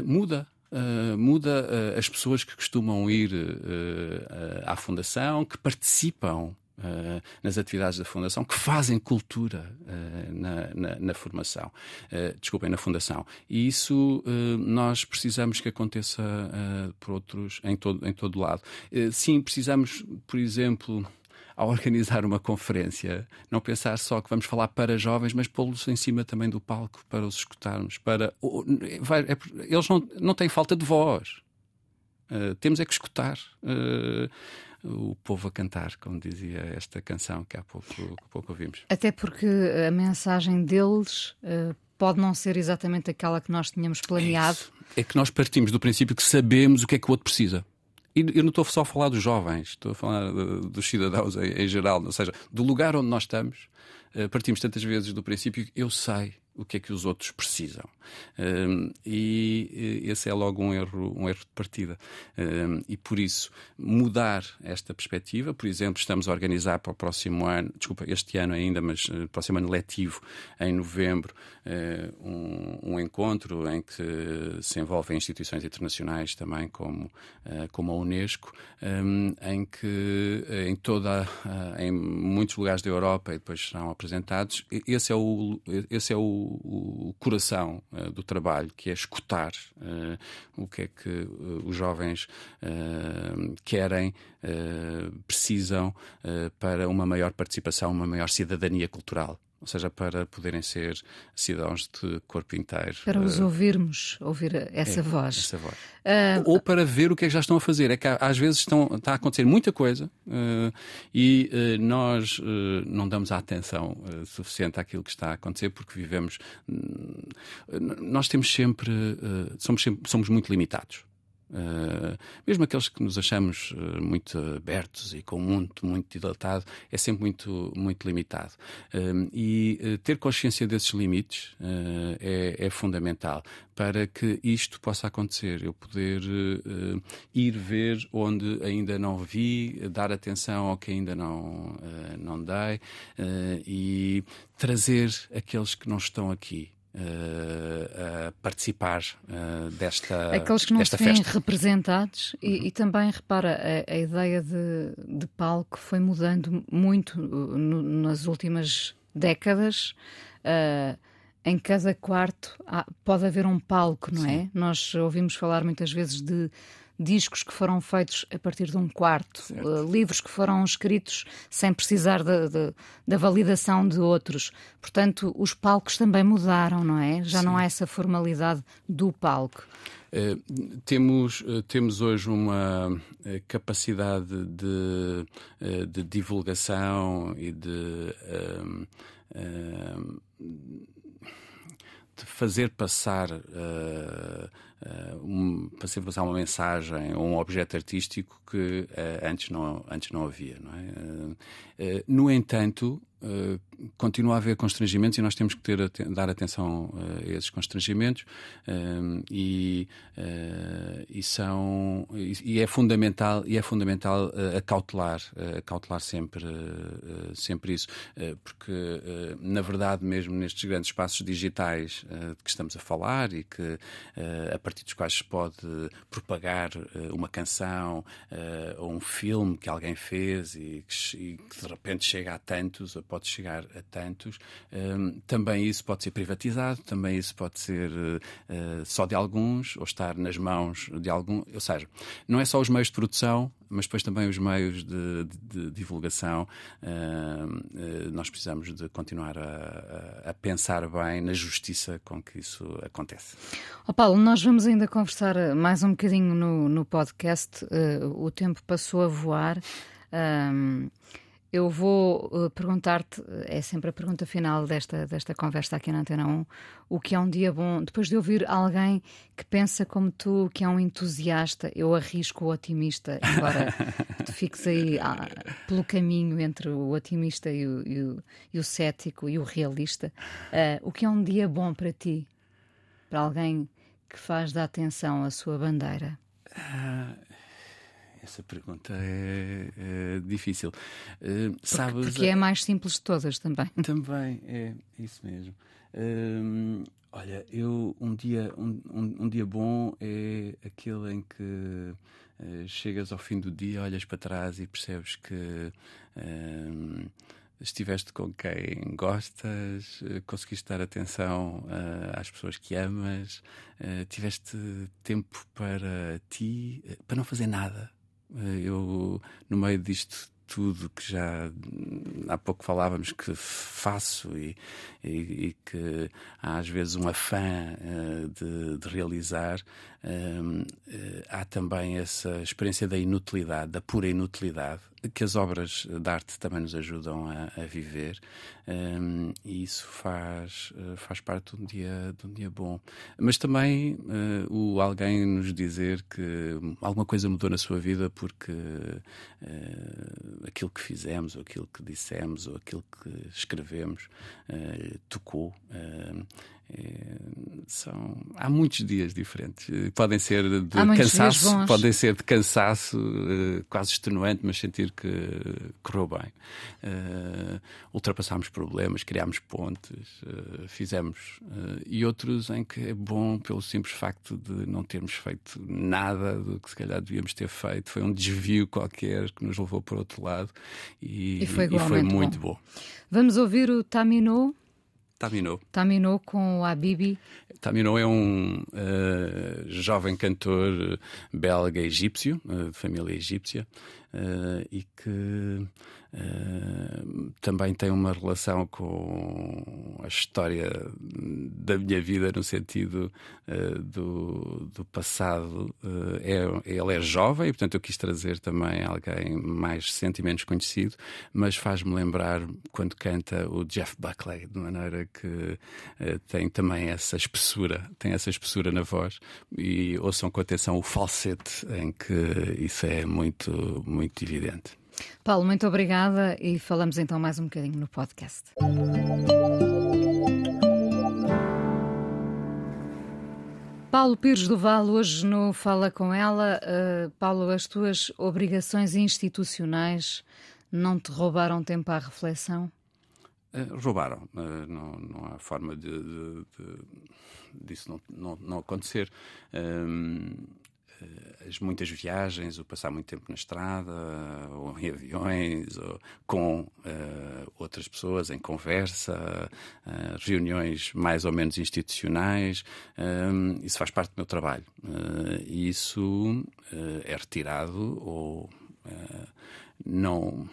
Muda Uh, muda uh, as pessoas que costumam ir uh, à Fundação, que participam Uh, nas atividades da Fundação, que fazem cultura uh, na, na, na, formação, uh, desculpem, na Fundação. E isso nós precisamos que aconteça por outros, em todo, em todo lado. sim, precisamos, por exemplo, ao organizar uma conferência, não pensar só que vamos falar para jovens, mas pô-los em cima também do palco para os escutarmos. Para, é, eles não, não têm falta de voz. Temos é que escutar. O povo a cantar, como dizia esta canção que há pouco, há pouco ouvimos. Até porque a mensagem deles uh, pode não ser exatamente aquela que nós tínhamos planeado. É, é, que nós partimos do princípio que sabemos o que é que o outro precisa. E eu não estou só a falar dos jovens, estou a falar uh, dos cidadãos em, em, geral, ou seja, do lugar onde nós estamos, uh, partimos tantas vezes do princípio que eu sei o que é que os outros precisam. Um, e esse é logo um erro, um erro de partida. Um, e por isso, mudar esta perspectiva, por exemplo, estamos a organizar para o próximo ano, desculpa, este ano ainda, mas uh, próximo ano letivo, em novembro, um, um, encontro em que se envolvem instituições internacionais também, como, uh, como a Unesco, em que em toda, em muitos lugares da Europa e depois serão apresentados, esse é o, esse é o o, coração do trabalho, que é escutar o que é que os jovens querem, precisam para uma maior participação, uma maior cidadania cultural ou seja, para poderem ser cidadãos de corpo inteiro. Para os ouvirmos, ouvir essa é, voz. Essa voz. Uh, Ou para ver o que é que já estão a fazer. É que às vezes estão, está a acontecer muita coisa uh, e uh, nós não damos a atenção suficiente àquilo que está a acontecer porque vivemos. nós temos sempre. somos, sempre, somos muito limitados. Uh, mesmo aqueles que nos achamos uh, muito abertos e com muito, muito dilatado, é sempre muito, muito limitado. Uh, e ter consciência desses limites é, é, fundamental para que isto possa acontecer. Eu poder ir ver onde ainda não vi, dar atenção ao que ainda não, não dei e trazer aqueles que não estão aqui. Uh, a participar uh, desta Aqueles que não se veem representados e, uhum. e, também, repara, a, a ideia de, de, palco foi mudando muito no, nas últimas décadas. Uh, em cada quarto há, pode haver um palco, não é? Sim. é? Nós ouvimos falar muitas vezes de discos que foram feitos a partir de um quarto, uh, livros que foram escritos sem precisar de, de, da validação de outros. Portanto, os palcos também mudaram, não é? Já Sim. não há essa formalidade do palco. Uh, temos, uh, temos hoje uma uh, capacidade de, de, divulgação e de, de fazer passar um, para ser passar uma mensagem ou um objeto artístico que uh, antes, não, antes não havia. Não é? Uh, no entanto, Uh, continua a haver constrangimentos e nós temos que ter, dar atenção uh, a esses constrangimentos. Uh, e, e, são e, e, é fundamental e é fundamental acautelar acautelar sempre sempre isso. Porque na verdade mesmo nestes grandes espaços digitais de que estamos a falar e que a partir dos quais se pode propagar uma canção ou um filme que alguém fez e que, e que de repente chega a tantos pode chegar a tantos. Um, também isso pode ser privatizado, também isso pode ser uh, só de alguns ou estar nas mãos de algum. Ou seja, não é só os meios de produção, mas depois também os meios de, de, de divulgação. Uh, uh, nós precisamos de continuar a, a, a, pensar bem na justiça com que isso acontece. Oh Paulo, nós vamos ainda conversar mais um bocadinho no, no podcast. Uh, o tempo passou a voar. Um, eu vou uh, perguntar-te, é sempre a pergunta final desta, desta conversa aqui na Antena 1, o que é um dia bom, depois de ouvir alguém que pensa como tu, que é um entusiasta, eu arrisco o otimista, embora tu fiques aí ah, pelo caminho entre o otimista e o, e o, e o cético e o realista, uh, o que é um dia bom para ti, para alguém que faz da atenção a sua bandeira? Uh essa pergunta é, é difícil. Uh, porque, sabes, porque é a mais simples de todas também. Também, é isso mesmo. Uh, olha, eu um dia, um, um, um, dia bom é aquele em que uh, chegas ao fim do dia, olhas para trás e percebes que estiveste com quem gostas, conseguiste dar atenção uh, às pessoas que amas, uh, tiveste tempo para ti, uh, para não fazer nada. Eh, eu, no meio disto tudo que já há pouco falávamos que faço e, e, e que há às vezes um afã uh, de, de, realizar, uh, há também essa experiência da inutilidade, da pura inutilidade, que as obras de arte também nos ajudam a, a viver um, e isso faz, uh, faz parte de um, dia, de um dia bom. Mas também uh, o alguém nos dizer que alguma coisa mudou na sua vida porque aquilo que fizemos, ou aquilo que dissemos, ou aquilo que escrevemos tocou. É, são, há muitos dias diferentes. Podem ser de cansaço, podem ser de cansaço quase extenuante, mas sentir que correu bem. Uh, ultrapassámos problemas, criámos pontes, uh, fizemos. e outros em que é bom pelo simples facto de não termos feito nada do que se calhar devíamos ter feito. Foi um desvio qualquer que nos levou para outro lado e, e foi, e foi muito bom. bom. Vamos ouvir o Tamino Taminou. Taminou com o Habibi. Taminou é um uh, jovem cantor belga egípcio, uh, de família egípcia, uh, e que Também tem uma relação com a história da minha vida no sentido uh, do, do passado. Uh, é, ele é jovem, portanto eu quis trazer também alguém mais recente menos conhecido, mas faz-me lembrar quando canta o Jeff Buckley, de maneira que tem também essa espessura, tem essa espessura na voz. E ouçam com atenção o falsete, em que isso é muito, muito evidente. Paulo, muito obrigada e falamos então mais um bocadinho no podcast. Paulo Pires do Val, hoje no Fala Com Ela. Uh, Paulo, as tuas obrigações institucionais não te roubaram tempo à reflexão? Uh, roubaram. Uh, não, não, há forma de, de, de disso não, não, não acontecer. Eh, as muitas viagens, o passar muito tempo na estrada, ou em aviões, ou com uh, outras pessoas em conversa, uh, reuniões mais ou menos institucionais, um, isso faz parte do meu trabalho. Uh, e isso é retirado ou não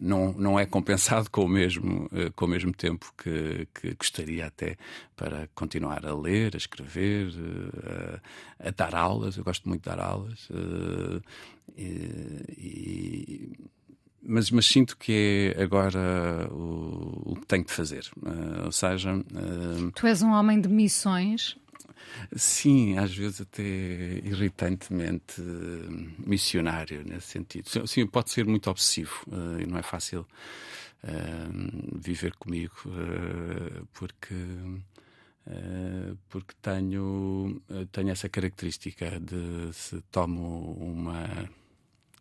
não, não é compensado com o mesmo, eh, com o mesmo tempo que, que gostaria até para continuar a ler, a escrever, eh, a, a dar aulas. Eu gosto muito de dar aulas. Eh, e, e, mas, mas, sinto que é agora o, o que tenho de fazer. ou seja. tu és um homem de missões Sim, às vezes até irritantemente uh, missionário nesse sentido. Sim, pode ser muito obsessivo uh, e não é fácil uh, viver comigo porque porque tenho tenho essa característica de se tomo uma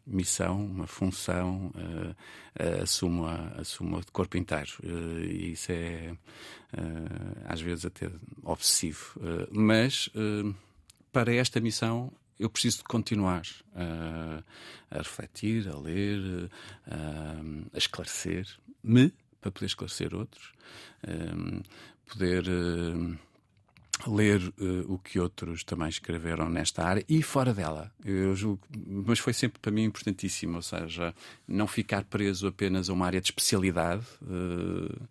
missão, uma função, uh, assumo, de corpo inteiro. Uh, e isso é, às vezes, até obsessivo. mas, para esta missão, eu preciso de continuar a refletir, a ler, a esclarecer-me, para poder esclarecer outros, poder ler uh, o que outros também escreveram nesta área e fora dela. Eu julgo, mas foi sempre para mim importantíssimo, ou seja, não ficar preso apenas a uma área de especialidade, uh,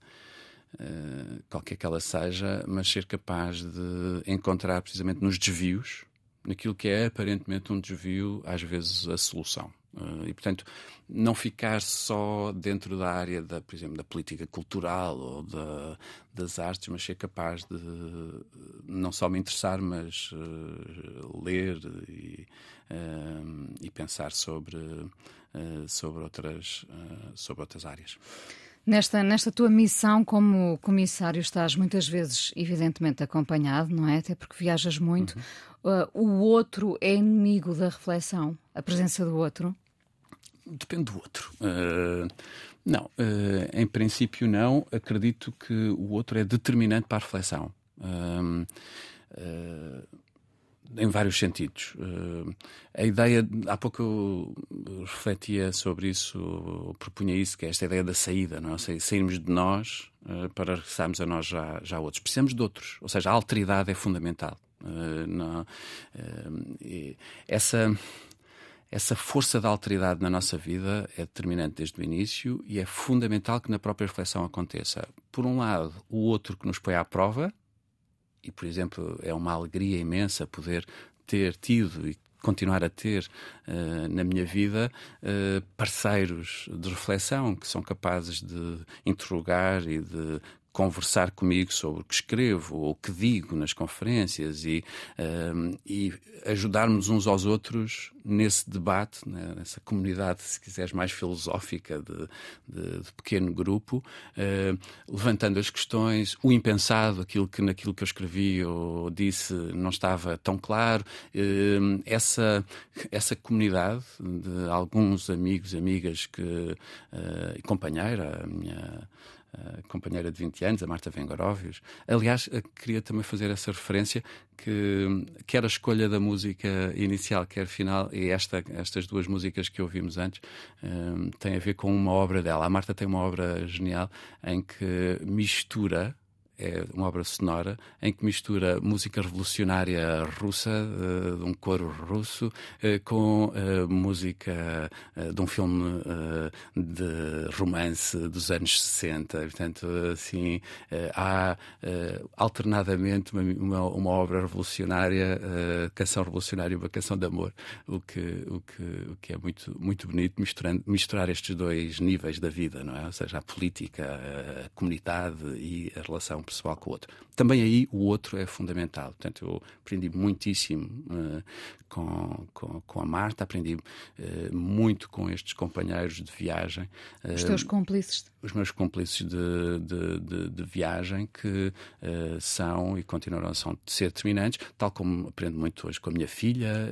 uh, qualquer que ela seja, mas ser capaz de encontrar precisamente nos desvios, naquilo que é aparentemente um desvio, às vezes a solução. Uh, e, portanto, não ficar só dentro da área, da, por exemplo, da política cultural ou da, das artes, mas ser capaz de não só me interessar, mas uh, ler e, uh, e, pensar sobre, sobre, outras, sobre outras áreas. Nesta, nesta tua missão como comissário estás muitas vezes, evidentemente, acompanhado, não é? Até porque viajas muito. Uhum. o outro é inimigo da reflexão, a presença do outro? Depende do outro. Uh, não, uh, em princípio não. Acredito que o outro é determinante para a reflexão. Uh, em vários sentidos. a ideia, há pouco eu refletia sobre isso, propunha isso, que é esta ideia da saída, não é? Sairmos de nós para regressarmos a nós já, já outros. Precisamos de outros, ou seja, a alteridade é fundamental. Não, essa essa força da alteridade na nossa vida é determinante desde o início e é fundamental que na própria reflexão aconteça. Por um lado, o outro que nos põe à prova, e por exemplo, é uma alegria imensa poder ter tido e continuar a ter uh, na minha vida uh, parceiros de reflexão que são capazes de interrogar e de conversar comigo sobre o que escrevo ou o que digo nas conferências e, um, e ajudarmos uns aos outros nesse debate, né, nessa comunidade, se quiseres, mais filosófica de, de, de pequeno grupo, uh, levantando as questões, o impensado, aquilo que naquilo que eu escrevi ou disse não estava tão claro, uh, essa, essa comunidade de alguns amigos, amigas que, uh, e companheira, a minha companheira de 20 anos, a Marta Vengoróvios. Aliás, eh, queria também fazer essa referência que quer a escolha da música inicial, quer final, e esta, estas duas músicas que ouvimos antes, um, eh, têm a ver com uma obra dela. A Marta tem uma obra genial em que mistura é uma obra sonora em que mistura música revolucionária russa, uh, de um coro russo, uh, com uh, música de um filme de romance dos anos 60. Portanto, assim, há alternadamente uma, uma, uma, obra revolucionária, canção revolucionária e uma canção de amor, o que, o que, o que é muito, muito bonito misturando, misturar estes dois níveis da vida, não é? Ou seja, a política, a comunidade e a relação pessoal com o outro. Também aí o outro é fundamental. Portanto, eu aprendi muitíssimo uh, com, com, com, a Marta, aprendi uh, muito com estes companheiros de viagem. Os teus cúmplices? Os meus cúmplices de, de, de, de viagem que são e continuarão a ser determinantes, tal como aprendo muito hoje com a minha filha,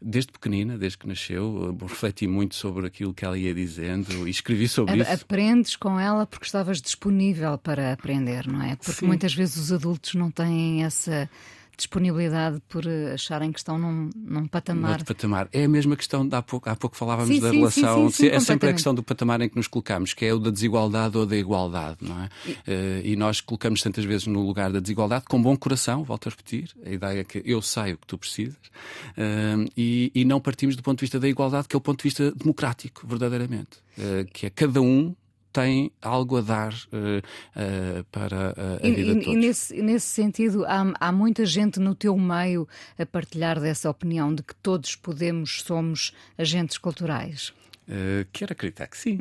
desde pequenina, desde que nasceu, refleti muito sobre aquilo que ela ia dizendo e escrevi sobre a, isso. Aprendes com ela porque estavas disponível para aprender, não é? Porque Sim. muitas vezes os adultos não têm essa disponibilidade por acharem que estão num, num patamar. patamar. É a mesma questão, há pouco, há pouco falávamos sim, da sim, relação. Sim, é sempre a questão do patamar em que nos colocamos, que é o da desigualdade ou da igualdade, não é? E, uh, e nós colocamos tantas vezes no lugar da desigualdade com bom coração, volto a repetir, a ideia é que eu sei o que tu precisas, uh, e, e não partimos do ponto de vista da igualdade, que é o ponto de vista democrático, verdadeiramente. Que é cada um tem algo a dar uh, uh, para a, a vida de todos. E nesse, nesse sentido, há, há, muita gente no teu meio a partilhar dessa opinião de que todos podemos, somos agentes culturais? Uh, quero acreditar que sim.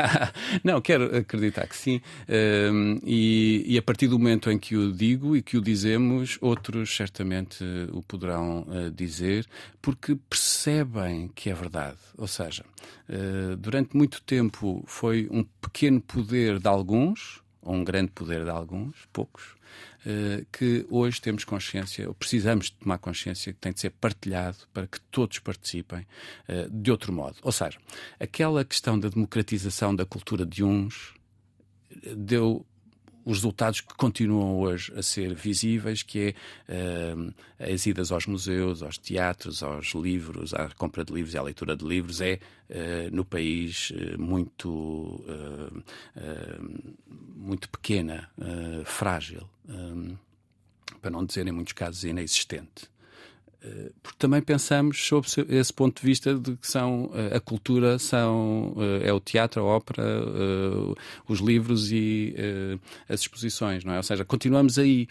não, quero acreditar que sim. Uh, e, e, a partir do momento em que o digo e que o dizemos, outros certamente o poderão uh, dizer, porque percebem que é verdade. Ou seja, durante muito tempo foi um pequeno poder de alguns, ou um grande poder de alguns, poucos, eh, que hoje temos consciência, ou precisamos de tomar consciência, que tem de ser partilhado para que todos participem eh, de outro modo. Ou seja, aquela questão da democratização da cultura de uns eh, deu os resultados que continuam hoje a ser visíveis, que é uh, as idas aos museus, aos teatros, aos livros, à compra de livros e à leitura de livros, é uh, no país uh, muito, muito pequena, frágil, um, para não dizer em muitos casos inexistente. Eh, porque também pensamos sobre esse ponto de vista de que são eh, a cultura são eh, é o teatro, a ópera, os livros e as exposições, não é? Ou seja, continuamos aí.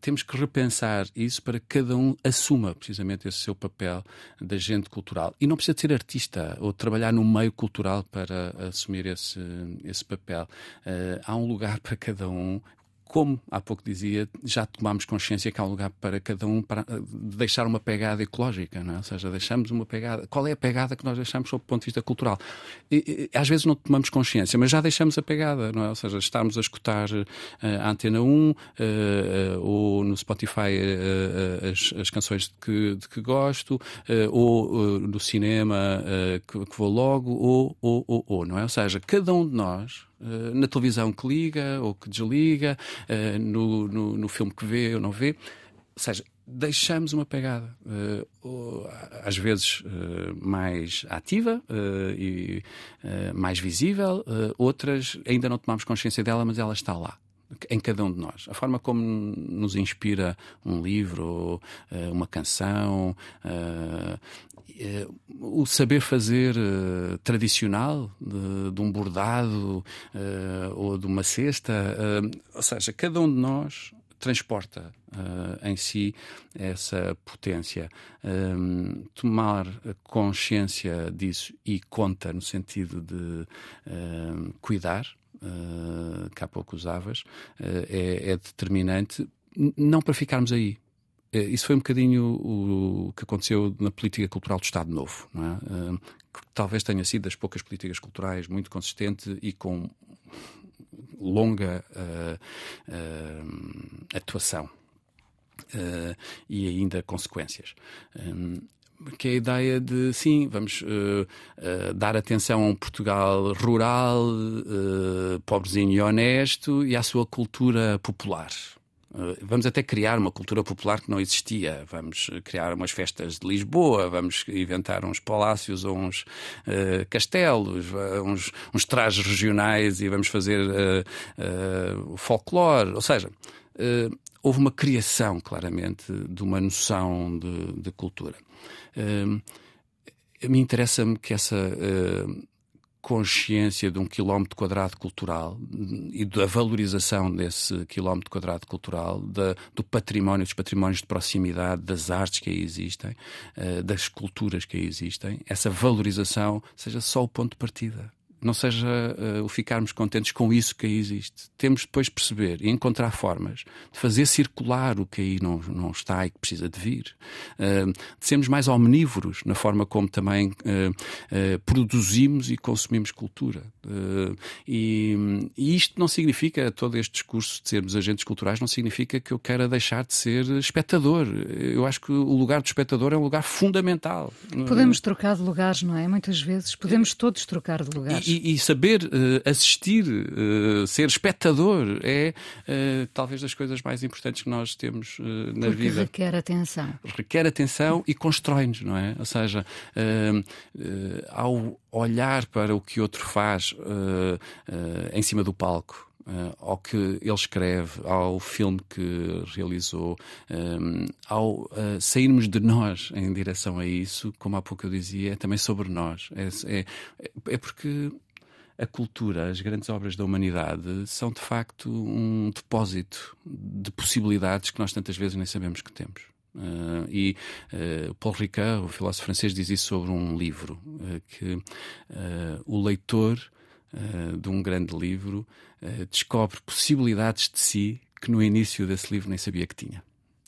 Temos que repensar isso para que cada um assuma precisamente esse seu papel de agente cultural. E não precisa de ser artista ou trabalhar no meio cultural para assumir esse, esse papel. Há um lugar para cada um como há pouco dizia, já tomámos consciência que há um lugar para cada um para eh, deixar uma pegada ecológica, não é? ou seja, deixamos uma pegada. Qual é a pegada que nós deixamos sob o ponto de vista cultural? E, e, às vezes não tomamos consciência, mas já deixamos a pegada, não é? Ou seja, estarmos a escutar uh, a Antena 1 uh, uh, ou no Spotify as, as, canções de que, de que gosto, ou no cinema que, que, vou logo, ou, ou, ou, ou, não é? Ou seja, cada um de nós eh, na televisão que liga ou que desliga, uh, no, no, no, filme que vê ou não vê. Ou seja, deixamos uma pegada, uh, às vezes mais ativa e mais visível, outras ainda não tomamos consciência dela, mas ela está lá em cada um de nós. A forma como nos inspira um livro, uma canção, eh, o saber fazer uh, tradicional de, de, um bordado uh, ou de uma cesta, uh, ou seja, cada um de nós transporta em si essa potência. Tomar consciência disso e conta no sentido de cuidar, que há pouco usavas, é, é determinante, não para ficarmos aí, isso foi um bocadinho o que aconteceu na política cultural do Estado Novo, é? que talvez tenha sido das poucas políticas culturais muito consistente e com longa uh, uh, atuação uh, e ainda consequências. Um, que é a ideia de sim, vamos dar atenção a um Portugal rural, pobrezinho e honesto e à sua cultura popular. Eh, vamos até criar uma cultura popular que não existia. Vamos criar umas festas de Lisboa, vamos inventar uns palácios ou uns uh, castelos, uh, uns, uns, trajes regionais e vamos fazer uh, folclore. Ou seja, houve uma criação, claramente, de uma noção de, de cultura. A mim interessa-me que essa consciência de um quilómetro quadrado cultural e da valorização desse quilómetro quadrado cultural, da, do património, dos patrimónios de proximidade, das artes que aí existem, uh, das culturas que aí existem, essa valorização seja só o ponto de partida não seja uh, o ficarmos contentes com isso que aí existe. Temos depois de perceber e encontrar formas de fazer circular o que aí não, não está e que precisa de vir. Uh, de sermos mais omnívoros na forma como também uh, produzimos e consumimos cultura. E, e, isto não significa, todo este discurso de sermos agentes culturais, não significa que eu queira deixar de ser espectador. Eu acho que o lugar do espectador é um lugar fundamental. Podemos trocar de lugares, não é? Muitas vezes podemos todos trocar de lugares. E, e, e saber uh, assistir, uh, ser espectador, é uh, talvez das coisas mais importantes que nós temos na Porque vida. Requer atenção. Requer atenção e constrói-nos, não é? Ou seja, ao olhar para o que outro faz em cima do palco. Uh, ao que ele escreve, ao filme que realizou, um, ao uh, sairmos de nós em direção a isso, como há pouco eu dizia, é também sobre nós. É, é, é porque a cultura, as grandes obras da humanidade, são de facto um depósito de possibilidades que nós tantas vezes nem sabemos que temos. Uh, e uh, Paul Ricard, o filósofo francês, diz isso sobre um livro, uh, que o leitor de um grande livro descobre possibilidades de si que no início desse livro nem sabia que tinha.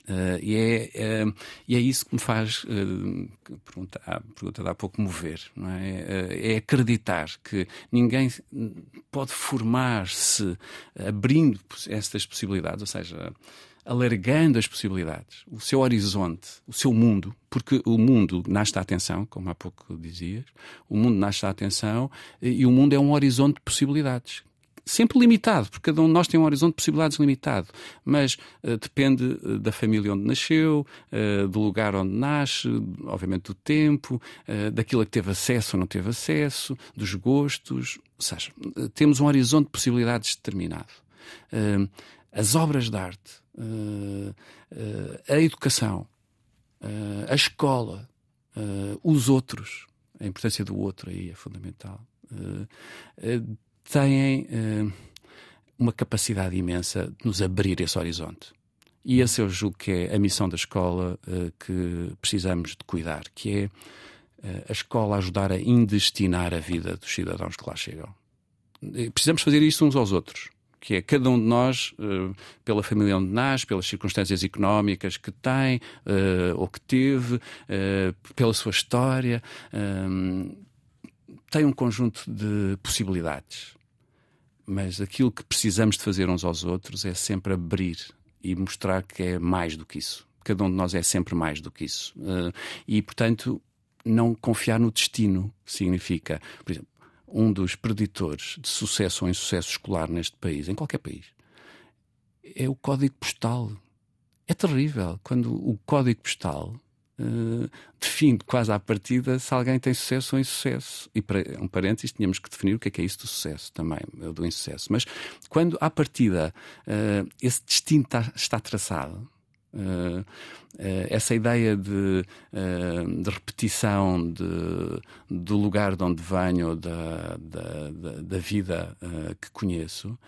Uh, e, é, uh, e é isso que me faz, uh, pergunta, a pergunta de há pouco, mover. Não é? é acreditar que ninguém pode formar-se abrindo estas possibilidades, ou seja, alargando as possibilidades, o seu horizonte, o seu mundo, porque o mundo nasce da atenção, como há pouco dizias, o mundo nasce da atenção e o mundo é um horizonte de possibilidades sempre limitado, porque cada um de nós tem um horizonte de possibilidades limitado, mas uh, depende uh, da família onde nasceu, uh, do lugar onde nasce, obviamente do tempo, daquilo a que teve acesso ou não teve acesso, dos gostos, ou seja, temos um horizonte de possibilidades determinado. as obras de arte, a educação, a escola, os outros, a importância do outro aí é fundamental têm uh, uma capacidade imensa de nos abrir esse horizonte. E esse eu julgo que é a missão da escola uh, que precisamos de cuidar, que é uh, a escola ajudar a indestinar a vida dos cidadãos que lá chegam. Precisamos fazer isso uns aos outros que é cada um de nós, pela família onde nasce, pelas circunstâncias económicas que tem ou que teve, pela sua história, tem um conjunto de possibilidades. Mas aquilo que precisamos de fazer uns aos outros é sempre abrir e mostrar que é mais do que isso. Cada um de nós é sempre mais do que isso. Uh, e, portanto, não confiar no destino significa, por exemplo, um dos preditores de sucesso ou insucesso escolar neste país, em qualquer país, é o código postal. É terrível quando o código postal uh, define quase à partida se alguém tem sucesso ou insucesso. E para um parênteses, tínhamos que definir o que é, que é isso do sucesso também, do insucesso. Mas quando à partida uh, esse destino está, está traçado, Uh, essa ideia de, de repetição de, do lugar de onde venho, da, da, da vida que conheço,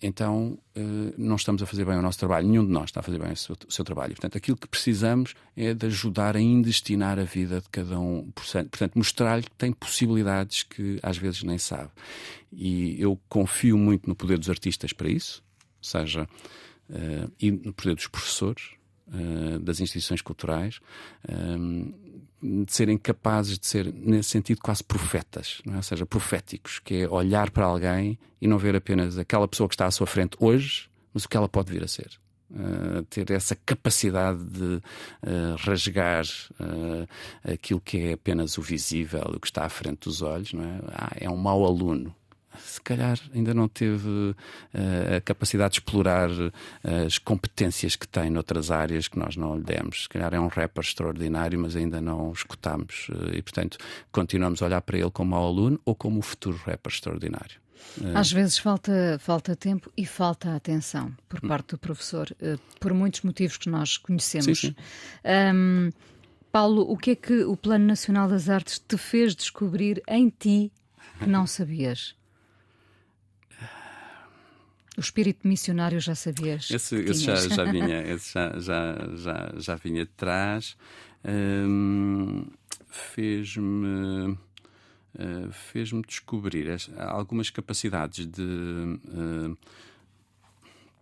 então não estamos a fazer bem o nosso trabalho. Nenhum de nós está a fazer bem o seu, o seu trabalho. Portanto, aquilo que precisamos é de ajudar a indestinar a vida de cada um. Portanto, mostrar-lhe que tem possibilidades que às vezes nem sabe. E eu confio muito no poder dos artistas para isso, ou seja, uh, e no poder dos professores, uh, das instituições culturais, eh, de serem capazes de ser, nesse sentido, quase profetas, é? ou seja, proféticos, que é olhar para alguém e não ver apenas aquela pessoa que está à sua frente hoje, mas o que ela pode vir a ser. Uh, ter essa capacidade de uh, rasgar uh, aquilo que é apenas o visível, o que está à frente dos olhos, não é? Ah, é um mau aluno se calhar ainda não teve uh, a capacidade de explorar uh, as competências que tem noutras áreas que nós não lhe demos. Se calhar é um rapper extraordinário, mas ainda não escutamos uh, e, portanto, continuamos a olhar para ele como mau aluno ou como o futuro rapper extraordinário. Às vezes falta, falta tempo e falta atenção por hum. parte do professor, por muitos motivos que nós conhecemos. Sim, sim. Um, Paulo, o que é que o Plano Nacional das Artes te fez descobrir em ti que não sabias? O espírito missionário já sabias? Esse, esse já, já, vinha, esse já, já, já, já vinha de trás. Hum, fez-me uh, fez-me descobrir algumas capacidades de, uh,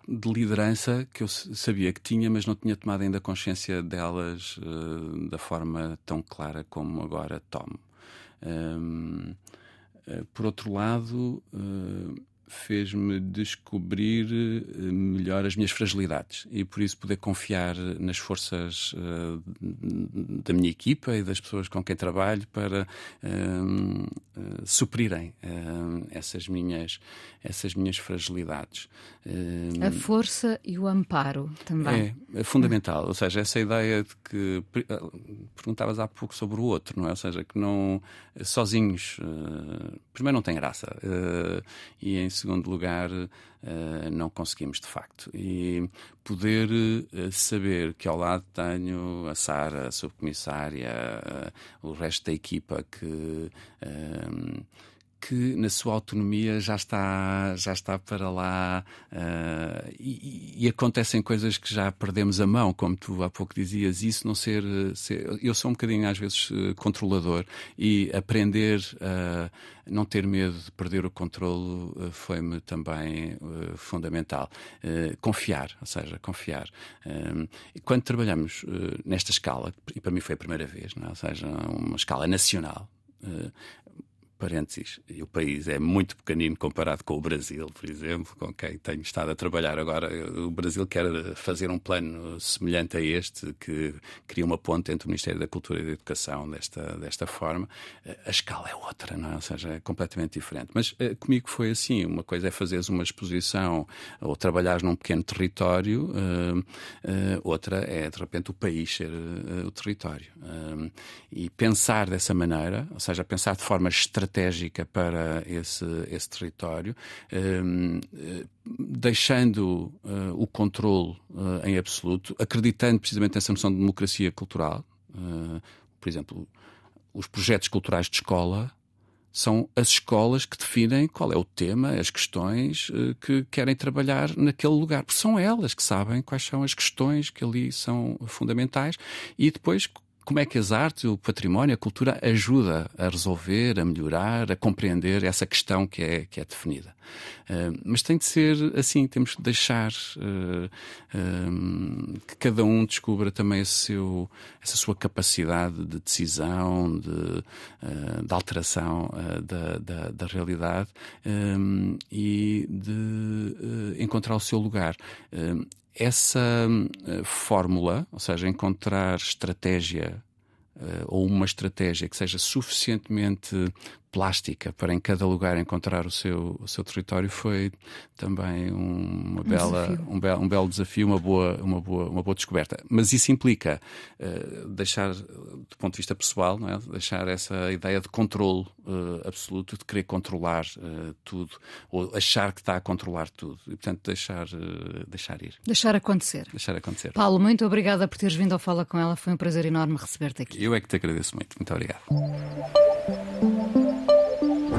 de liderança que eu sabia que tinha, mas não tinha tomado ainda consciência delas uh, da forma tão clara como agora tomo. Um, por outro lado, fez-me descobrir eh, melhor as minhas fragilidades e por isso poder confiar nas forças uh, da minha equipa e das pessoas com quem trabalho para uh, uh, suprirem essas minhas essas minhas fragilidades. A força e o amparo também. É, é fundamental, ou seja, essa ideia de que perguntavas há pouco sobre o outro, não é? Ou seja, que não sozinhos primeiro não tem graça e em segundo lugar, uh, não conseguimos de facto. E poder uh, saber que ao lado tenho a Sara, a subcomissária, uh, o resto da equipa que que na sua autonomia já está, já está para lá uh, e, e, acontecem coisas que já perdemos a mão, como tu há pouco dizias, isso não ser, ser eu sou um bocadinho às vezes controlador e aprender a não ter medo de perder o controlo uh, foi-me também uh, fundamental. confiar, ou seja, confiar. e quando trabalhamos nesta escala, e para mim foi a primeira vez, não é? ou seja, uma escala nacional, parênteses, o país é muito pequenino comparado com o Brasil, por exemplo, com quem tenho estado a trabalhar agora. O Brasil quer fazer um plano semelhante a este, que cria uma ponte entre o Ministério da Cultura e da Educação desta, desta forma. A escala é outra, não é? Ou seja, é completamente diferente. Mas eh, comigo foi assim: uma coisa é fazeres uma exposição ou trabalhares num pequeno território, uh, uh, outra é, de repente, o país ser o território. E pensar dessa maneira, ou seja, pensar de forma estratégica para esse, esse território, um, eh, deixando uh, o controle uh, em absoluto, acreditando precisamente nessa noção de democracia cultural. Uh, por exemplo, os projetos culturais de escola são as escolas que definem qual é o tema, as questões que querem trabalhar naquele lugar. Porque são elas que sabem quais são as questões que ali são fundamentais e depois como é que as artes, o património, a cultura ajuda a resolver, a melhorar, a compreender essa questão que é, que é definida. Uh, mas tem de ser assim, temos de deixar uh, uh, que cada um descubra também seu, essa sua capacidade de decisão, de, de alteração da, da, da, realidade e de encontrar o seu lugar essa uh, fórmula, ou seja, encontrar estratégia uh, ou uma estratégia que seja suficientemente plástica para em cada lugar encontrar o seu, o seu território foi também uma um bela, um, be um belo desafio, uma boa, uma, boa, uma boa descoberta. Mas isso implica uh, deixar, do ponto de vista pessoal, é? deixar essa ideia de controle uh, absoluto, de querer controlar uh, tudo, ou achar que está a controlar tudo. E, portanto, deixar, deixar ir. Deixar acontecer. Deixar acontecer. Paulo, muito obrigada por teres vindo ao Fala com ela. Foi um prazer enorme receber-te aqui. Eu é que te agradeço muito. Muito obrigado.